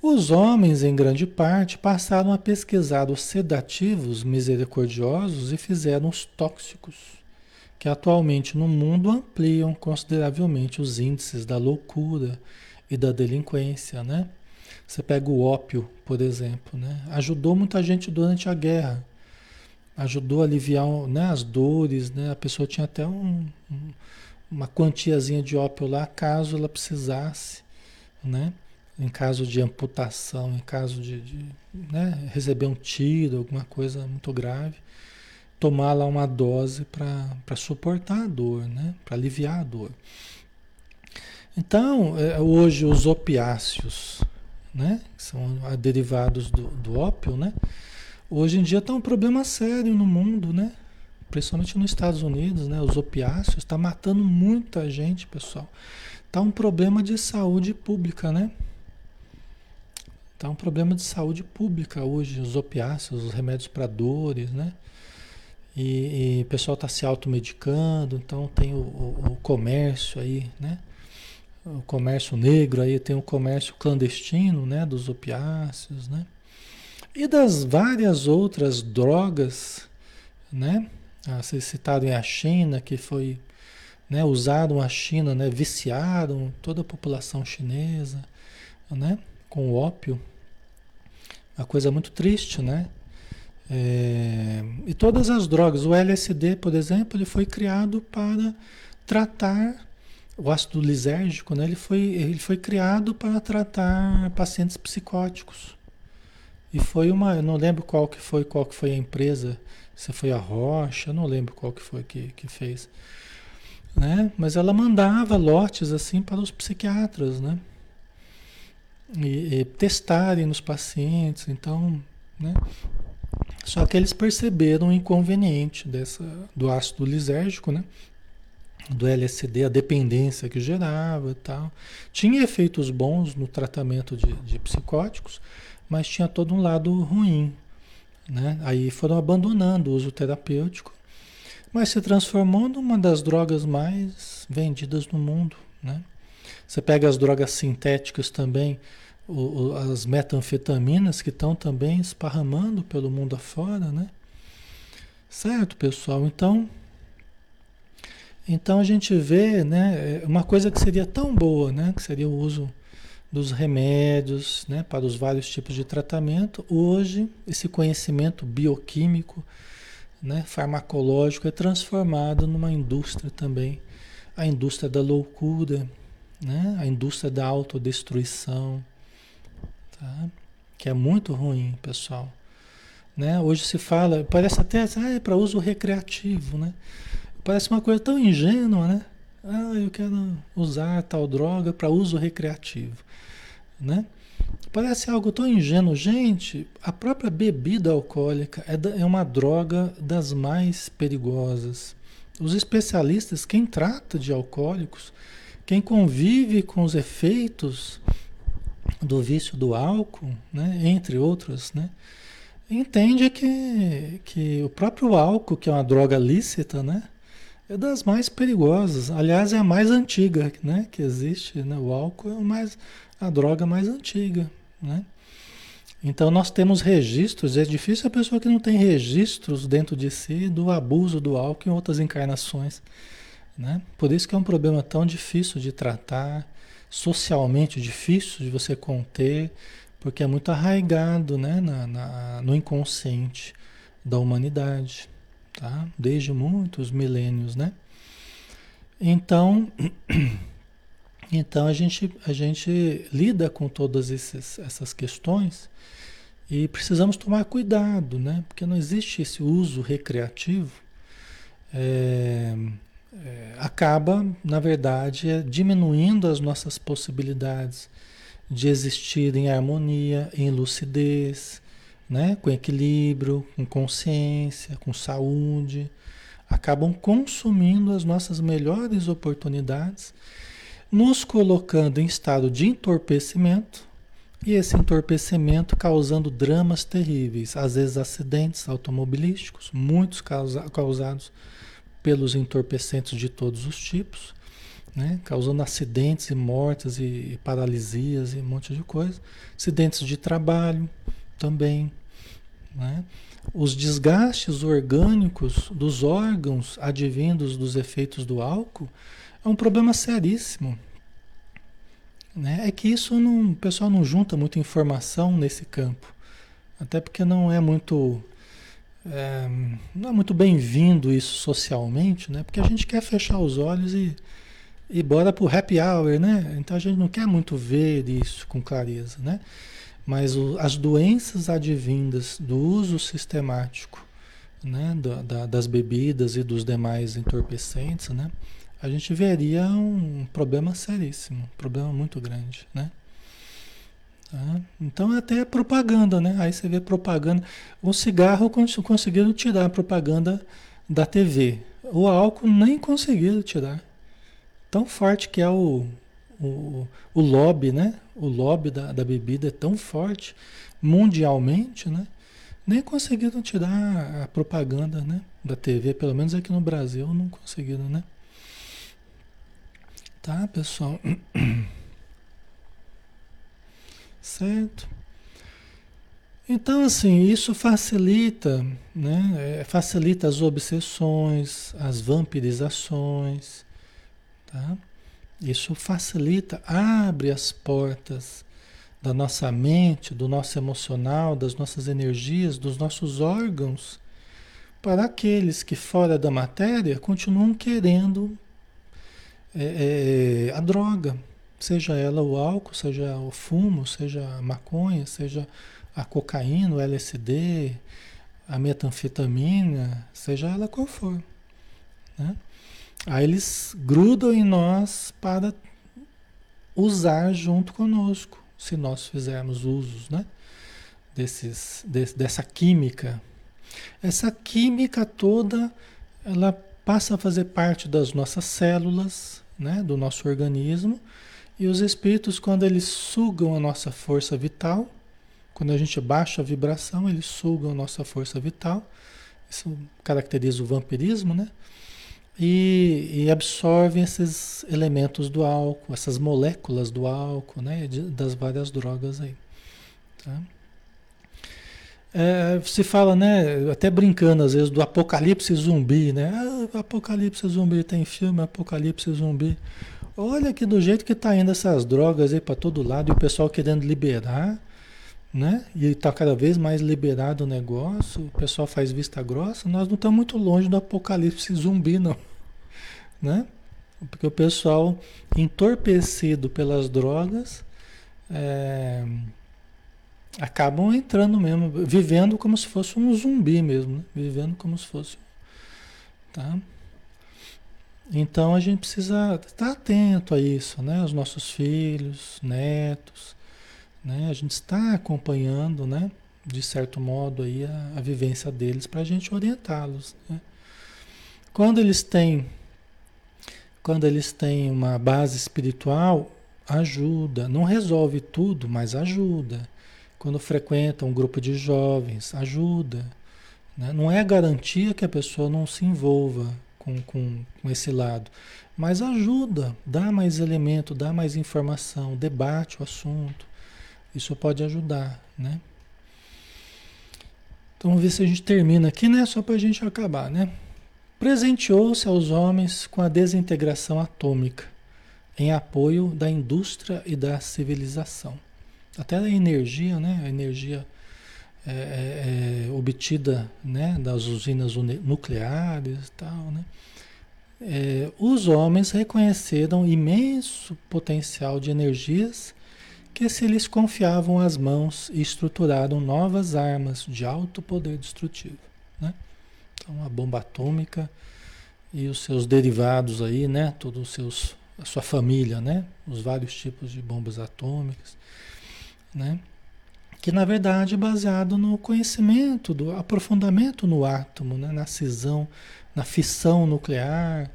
Os homens, em grande parte, passaram a pesquisar os sedativos misericordiosos e fizeram os tóxicos que atualmente no mundo ampliam consideravelmente os índices da loucura e da delinquência, né? Você pega o ópio, por exemplo, né? Ajudou muita gente durante a guerra. ajudou a aliviar né, as dores, né? A pessoa tinha até um, um, uma quantiazinha de ópio lá, caso ela precisasse, né? Em caso de amputação, em caso de, de né, receber um tiro, alguma coisa muito grave, tomar lá uma dose para suportar a dor, né? Para aliviar a dor. Então, é, hoje os opiáceos, né? Que são derivados do, do ópio, né? Hoje em dia está um problema sério no mundo, né? Principalmente nos Estados Unidos, né? Os opiáceos está matando muita gente, pessoal. Tá um problema de saúde pública, né? Tá um problema de saúde pública hoje, os opiáceos, os remédios para dores, né? E, e, o pessoal está se automedicando, então tem o, o, o, comércio aí, né? O comércio negro aí, tem o comércio clandestino, né? Dos opiáceos, né? E das várias outras drogas, né? A ser citado em a China, que foi né, usaram a China, né, viciaram toda a população chinesa, né, com o ópio. Uma coisa muito triste, né? É, e todas as drogas, o LSD, por exemplo, ele foi criado para tratar o ácido lisérgico, né? Ele foi, ele foi criado para tratar pacientes psicóticos. E foi uma, eu não lembro qual que foi, qual que foi a empresa, se foi a Rocha, não lembro qual que foi que, que fez. Né? Mas ela mandava lotes assim para os psiquiatras, né? E, e testarem nos pacientes, então, né? Só que eles perceberam o inconveniente dessa, do ácido lisérgico, né? Do LSD, a dependência que gerava e tal. Tinha efeitos bons no tratamento de, de psicóticos, mas tinha todo um lado ruim. Né? Aí foram abandonando o uso terapêutico, mas se transformou numa das drogas mais vendidas no mundo. Né? Você pega as drogas sintéticas também, o, as metanfetaminas que estão também esparramando pelo mundo afora, né? Certo, pessoal? Então, então a gente vê, né, uma coisa que seria tão boa, né, que seria o uso dos remédios, né, para os vários tipos de tratamento. Hoje, esse conhecimento bioquímico, né, farmacológico é transformado numa indústria também, a indústria da loucura, né, a indústria da autodestruição, tá? que é muito ruim, pessoal. Né? Hoje se fala, parece até ah, é para uso recreativo, né? Parece uma coisa tão ingênua, né? Ah, eu quero usar tal droga para uso recreativo né? Parece algo tão ingênuo. Gente, a própria bebida alcoólica é, é uma droga das mais perigosas. Os especialistas, quem trata de alcoólicos, quem convive com os efeitos do vício do álcool, né, entre outros, né, entende que, que o próprio álcool, que é uma droga lícita, né, é das mais perigosas. Aliás, é a mais antiga né, que existe. Né? O álcool é o mais, a droga mais antiga, né? Então nós temos registros, é difícil a pessoa que não tem registros dentro de si do abuso do álcool em outras encarnações, né? Por isso que é um problema tão difícil de tratar, socialmente difícil de você conter, porque é muito arraigado, né, na, na no inconsciente da humanidade, tá? Desde muitos milênios, né? Então Então a gente, a gente lida com todas esses, essas questões e precisamos tomar cuidado, né? Porque não existe esse uso recreativo. É, é, acaba, na verdade, é diminuindo as nossas possibilidades de existir em harmonia, em lucidez, né? com equilíbrio, com consciência, com saúde. Acabam consumindo as nossas melhores oportunidades nos colocando em estado de entorpecimento e esse entorpecimento causando dramas terríveis, às vezes acidentes automobilísticos, muitos causa, causados pelos entorpecentes de todos os tipos, né? causando acidentes e mortes e, paralisias e um monte de coisa, acidentes de trabalho também, né? os desgastes orgânicos dos órgãos advindos dos efeitos do álcool é um problema seríssimo. Né? É que isso não, o pessoal não junta muita informação nesse campo. Até porque não é muito é, não é muito bem-vindo isso socialmente, né? Porque a gente quer fechar os olhos e, e bora pro happy hour, né? Então a gente não quer muito ver isso com clareza, né? Mas o, as doenças advindas do uso sistemático né, da, da, das bebidas e dos demais entorpecentes, né, a gente veria um problema seríssimo, um problema muito grande, né? Tá? Então é até propaganda, né? Aí você vê propaganda. O cigarro conseguiram tirar a propaganda da TV. O álcool nem conseguiram tirar. Tão forte que é o, o, o lobby, né? O lobby da, da bebida é tão forte mundialmente, né? Nem conseguiram tirar a propaganda, né? Da TV, pelo menos aqui no Brasil não conseguiram, né? Tá, pessoal? Certo? Então, assim, isso facilita, né? É, facilita as obsessões, as vampirizações, tá? Isso facilita, abre as portas da nossa mente, do nosso emocional, das nossas energias, dos nossos órgãos, para aqueles que fora da matéria continuam querendo é, é, a droga, seja ela o álcool, seja o fumo, seja a maconha, seja a cocaína, o LSD, a metanfetamina, seja ela qual for. Né? Aí eles grudam em nós para usar junto conosco, se nós fizermos usos né? Desses, de, dessa química. Essa química toda, ela passa a fazer parte das nossas células, né? do nosso organismo, e os espíritos, quando eles sugam a nossa força vital, quando a gente baixa a vibração, eles sugam a nossa força vital. Isso caracteriza o vampirismo, né? e, e absorvem esses elementos do álcool, essas moléculas do álcool, né? De, das várias drogas aí. Tá? É, se fala, né, até brincando às vezes, do apocalipse zumbi, né? Ah, apocalipse zumbi, tem filme Apocalipse zumbi. Olha que do jeito que tá indo essas drogas aí para todo lado e o pessoal querendo liberar, né? E está cada vez mais liberado o negócio, o pessoal faz vista grossa, nós não estamos muito longe do apocalipse zumbi, não né? Porque o pessoal entorpecido pelas drogas é, acabam entrando mesmo, vivendo como se fosse um zumbi mesmo, né? vivendo como se fosse, tá? Então a gente precisa estar atento a isso, né? Os nossos filhos, netos, né? A gente está acompanhando, né? De certo modo aí a, a vivência deles para a gente orientá-los. Né? Quando eles têm quando eles têm uma base espiritual, ajuda. Não resolve tudo, mas ajuda. Quando frequentam um grupo de jovens, ajuda. Né? Não é garantia que a pessoa não se envolva com, com, com esse lado, mas ajuda, dá mais elemento, dá mais informação, debate o assunto. Isso pode ajudar, né? Então vamos ver se a gente termina aqui, né? Só para a gente acabar, né? presenteou-se aos homens com a desintegração atômica, em apoio da indústria e da civilização. Até a energia, né? A energia é, é, é obtida né? das usinas nucleares e tal, né? É, os homens reconheceram imenso potencial de energias que se lhes confiavam às mãos e estruturaram novas armas de alto poder destrutivo. Né? Então a bomba atômica e os seus derivados aí, né? Todos os seus a sua família, né? Os vários tipos de bombas atômicas, né? Que na verdade é baseado no conhecimento, do aprofundamento no átomo, né? na cisão, na fissão nuclear,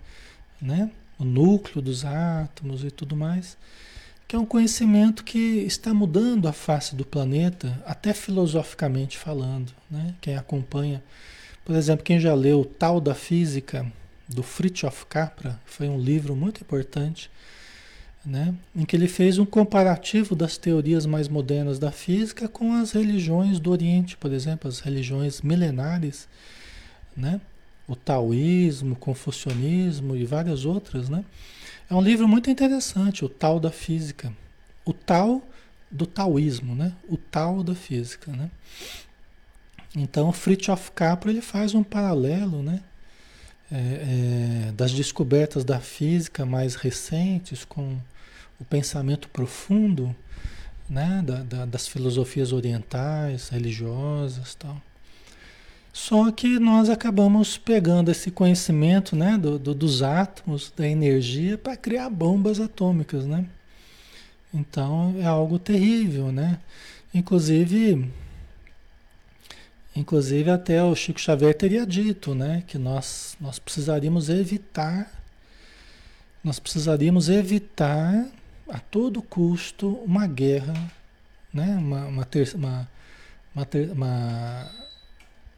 né? O núcleo dos átomos e tudo mais, que é um conhecimento que está mudando a face do planeta, até filosoficamente falando, né? Quem acompanha por exemplo, quem já leu Tal da Física, do Fritjof Capra, foi um livro muito importante, né, em que ele fez um comparativo das teorias mais modernas da física com as religiões do Oriente, por exemplo, as religiões milenares, né, o taoísmo, o confucionismo e várias outras. Né. É um livro muito interessante, o Tal da Física. O Tal do taoísmo, né, o Tal da Física. Né. Então, Fritjof Capra ele faz um paralelo, né? É, é, das descobertas da física mais recentes com o pensamento profundo, né? Da, da, das filosofias orientais, religiosas, tal. Só que nós acabamos pegando esse conhecimento, né? Do, do dos átomos, da energia, para criar bombas atômicas, né? Então é algo terrível, né? Inclusive Inclusive até o Chico Xavier teria dito, né, que nós, nós precisaríamos evitar, nós precisaríamos evitar a todo custo uma guerra, né, uma, uma, ter, uma, uma, ter, uma,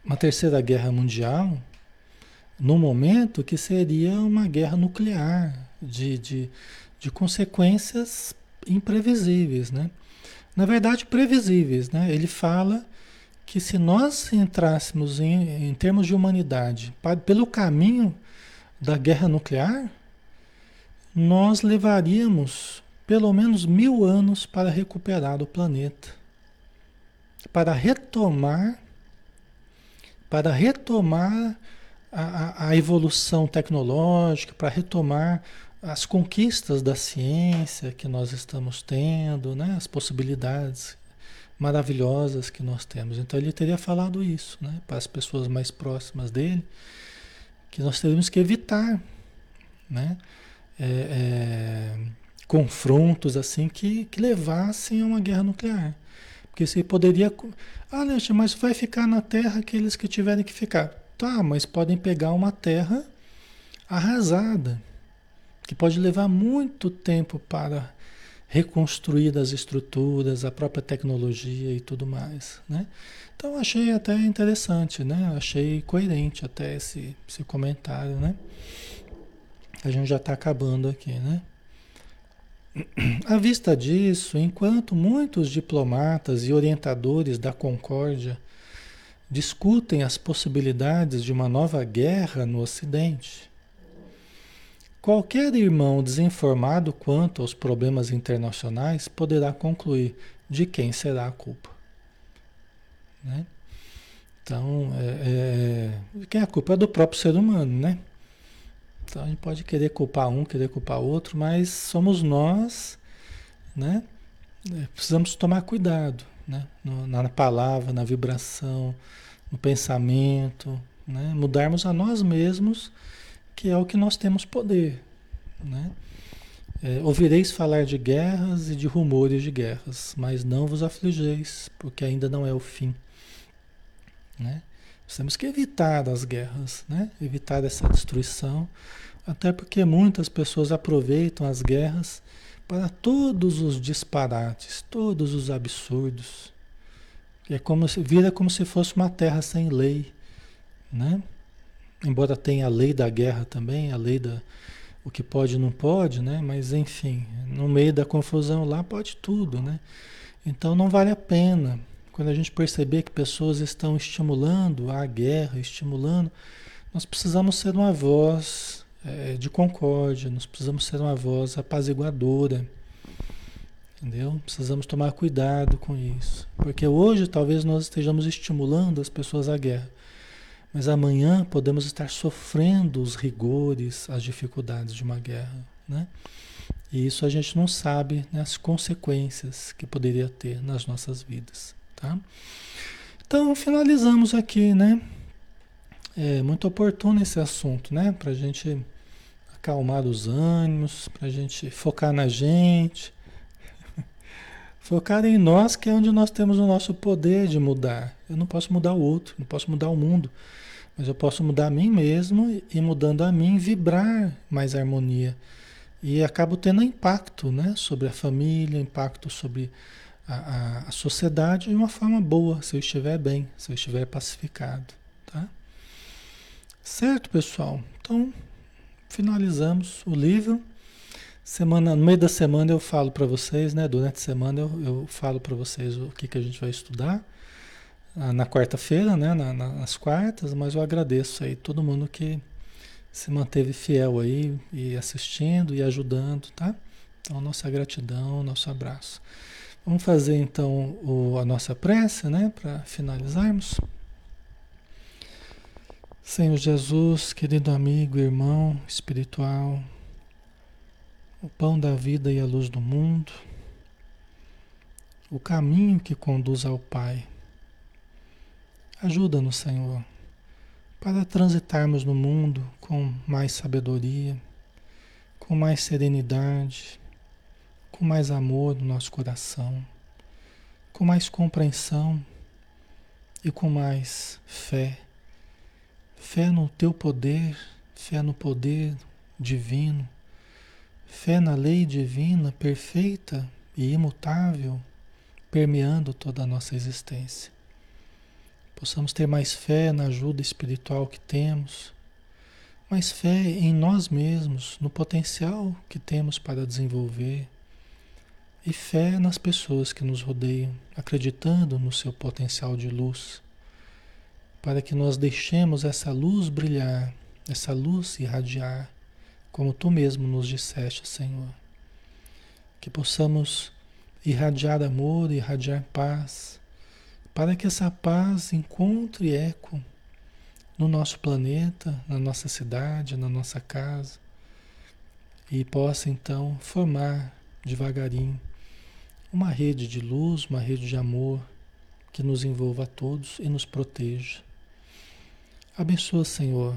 uma terceira guerra mundial, no momento que seria uma guerra nuclear, de, de, de consequências imprevisíveis, né? Na verdade, previsíveis, né? Ele fala que se nós entrássemos em, em termos de humanidade pelo caminho da guerra nuclear, nós levaríamos pelo menos mil anos para recuperar o planeta, para retomar, para retomar a, a evolução tecnológica, para retomar as conquistas da ciência que nós estamos tendo, né? as possibilidades maravilhosas que nós temos. Então ele teria falado isso, né, para as pessoas mais próximas dele, que nós teríamos que evitar, né, é, é, confrontos assim que, que levassem a uma guerra nuclear. Porque você poderia. Ah, mas vai ficar na Terra aqueles que tiverem que ficar. Tá, mas podem pegar uma terra arrasada, que pode levar muito tempo para reconstruir as estruturas, a própria tecnologia e tudo mais, né? Então achei até interessante, né? Achei coerente até esse, esse comentário, né? A gente já está acabando aqui, né? À vista disso, enquanto muitos diplomatas e orientadores da concórdia discutem as possibilidades de uma nova guerra no Ocidente, Qualquer irmão desinformado quanto aos problemas internacionais poderá concluir de quem será a culpa. Né? Então, é, é, quem é a culpa é do próprio ser humano, né? Então a gente pode querer culpar um, querer culpar outro, mas somos nós, né? É, precisamos tomar cuidado, né? No, na palavra, na vibração, no pensamento, né? Mudarmos a nós mesmos que é o que nós temos poder. Né? É, ouvireis falar de guerras e de rumores de guerras, mas não vos afligeis, porque ainda não é o fim. Né? Nós temos que evitar as guerras, né? evitar essa destruição, até porque muitas pessoas aproveitam as guerras para todos os disparates, todos os absurdos. É como se vira como se fosse uma terra sem lei, né? Embora tenha a lei da guerra também, a lei da o que pode e não pode, né? Mas enfim, no meio da confusão lá pode tudo, né? Então não vale a pena. Quando a gente perceber que pessoas estão estimulando a guerra, estimulando, nós precisamos ser uma voz é, de concórdia, nós precisamos ser uma voz apaziguadora. Entendeu? Precisamos tomar cuidado com isso. Porque hoje talvez nós estejamos estimulando as pessoas à guerra. Mas amanhã podemos estar sofrendo os rigores, as dificuldades de uma guerra, né? E isso a gente não sabe né, as consequências que poderia ter nas nossas vidas, tá? Então finalizamos aqui, né? É muito oportuno esse assunto, né? Para a gente acalmar os ânimos, para a gente focar na gente, focar em nós, que é onde nós temos o nosso poder de mudar. Eu não posso mudar o outro, não posso mudar o mundo. Mas eu posso mudar a mim mesmo e mudando a mim vibrar mais harmonia. E acabo tendo impacto né, sobre a família, impacto sobre a, a, sociedade de uma forma boa, se eu estiver bem, se eu estiver pacificado. Tá? Certo, pessoal? Então, finalizamos o livro. Semana, no meio da semana eu falo para vocês, né? Durante a semana eu, eu falo para vocês o que, que a gente vai estudar. Ah, na quarta-feira, né? Na, nas quartas, mas eu agradeço aí todo mundo que se manteve fiel aí e assistindo e ajudando, tá? Então, nossa gratidão, nosso abraço. Vamos fazer então o, a nossa prece, né? Para finalizarmos. Senhor Jesus, querido amigo, irmão espiritual, o pão da vida e a luz do mundo, o caminho que conduz ao Pai. Ajuda-nos, Senhor, para transitarmos no mundo com mais sabedoria, com mais serenidade, com mais amor no nosso coração, com mais compreensão e com mais fé Fé no teu poder, fé no poder divino, fé na lei divina perfeita e imutável, permeando toda a nossa existência. Possamos ter mais fé na ajuda espiritual que temos, mais fé em nós mesmos, no potencial que temos para desenvolver, e fé nas pessoas que nos rodeiam, acreditando no seu potencial de luz para que nós deixemos essa luz brilhar, essa luz irradiar, como tu mesmo nos disseste, Senhor. Que possamos irradiar amor, irradiar paz, para que essa paz encontre eco no nosso planeta, na nossa cidade, na nossa casa, e possa então formar devagarinho uma rede de luz, uma rede de amor que nos envolva a todos e nos proteja. Abençoa, Senhor,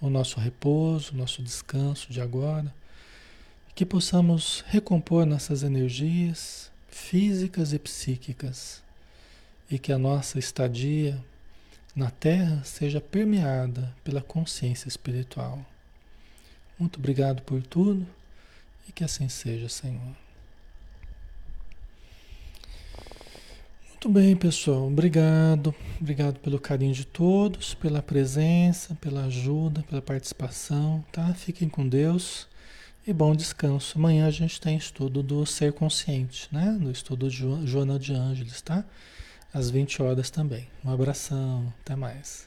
o nosso repouso, o nosso descanso de agora, que possamos recompor nossas energias físicas e psíquicas e que a nossa estadia na Terra seja permeada pela consciência espiritual. Muito obrigado por tudo e que assim seja, Senhor. Muito bem, pessoal. Obrigado. Obrigado pelo carinho de todos, pela presença, pela ajuda, pela participação, tá? Fiquem com Deus e bom descanso. Amanhã a gente tem estudo do ser consciente, né? Do estudo de Joana de Ângeles, tá? Às 20 horas também. Um abração. Até mais.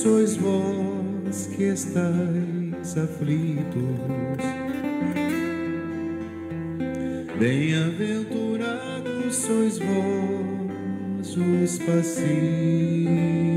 sois vós que estáis aflitos. Bem-aventurados sois vós os pacíficos,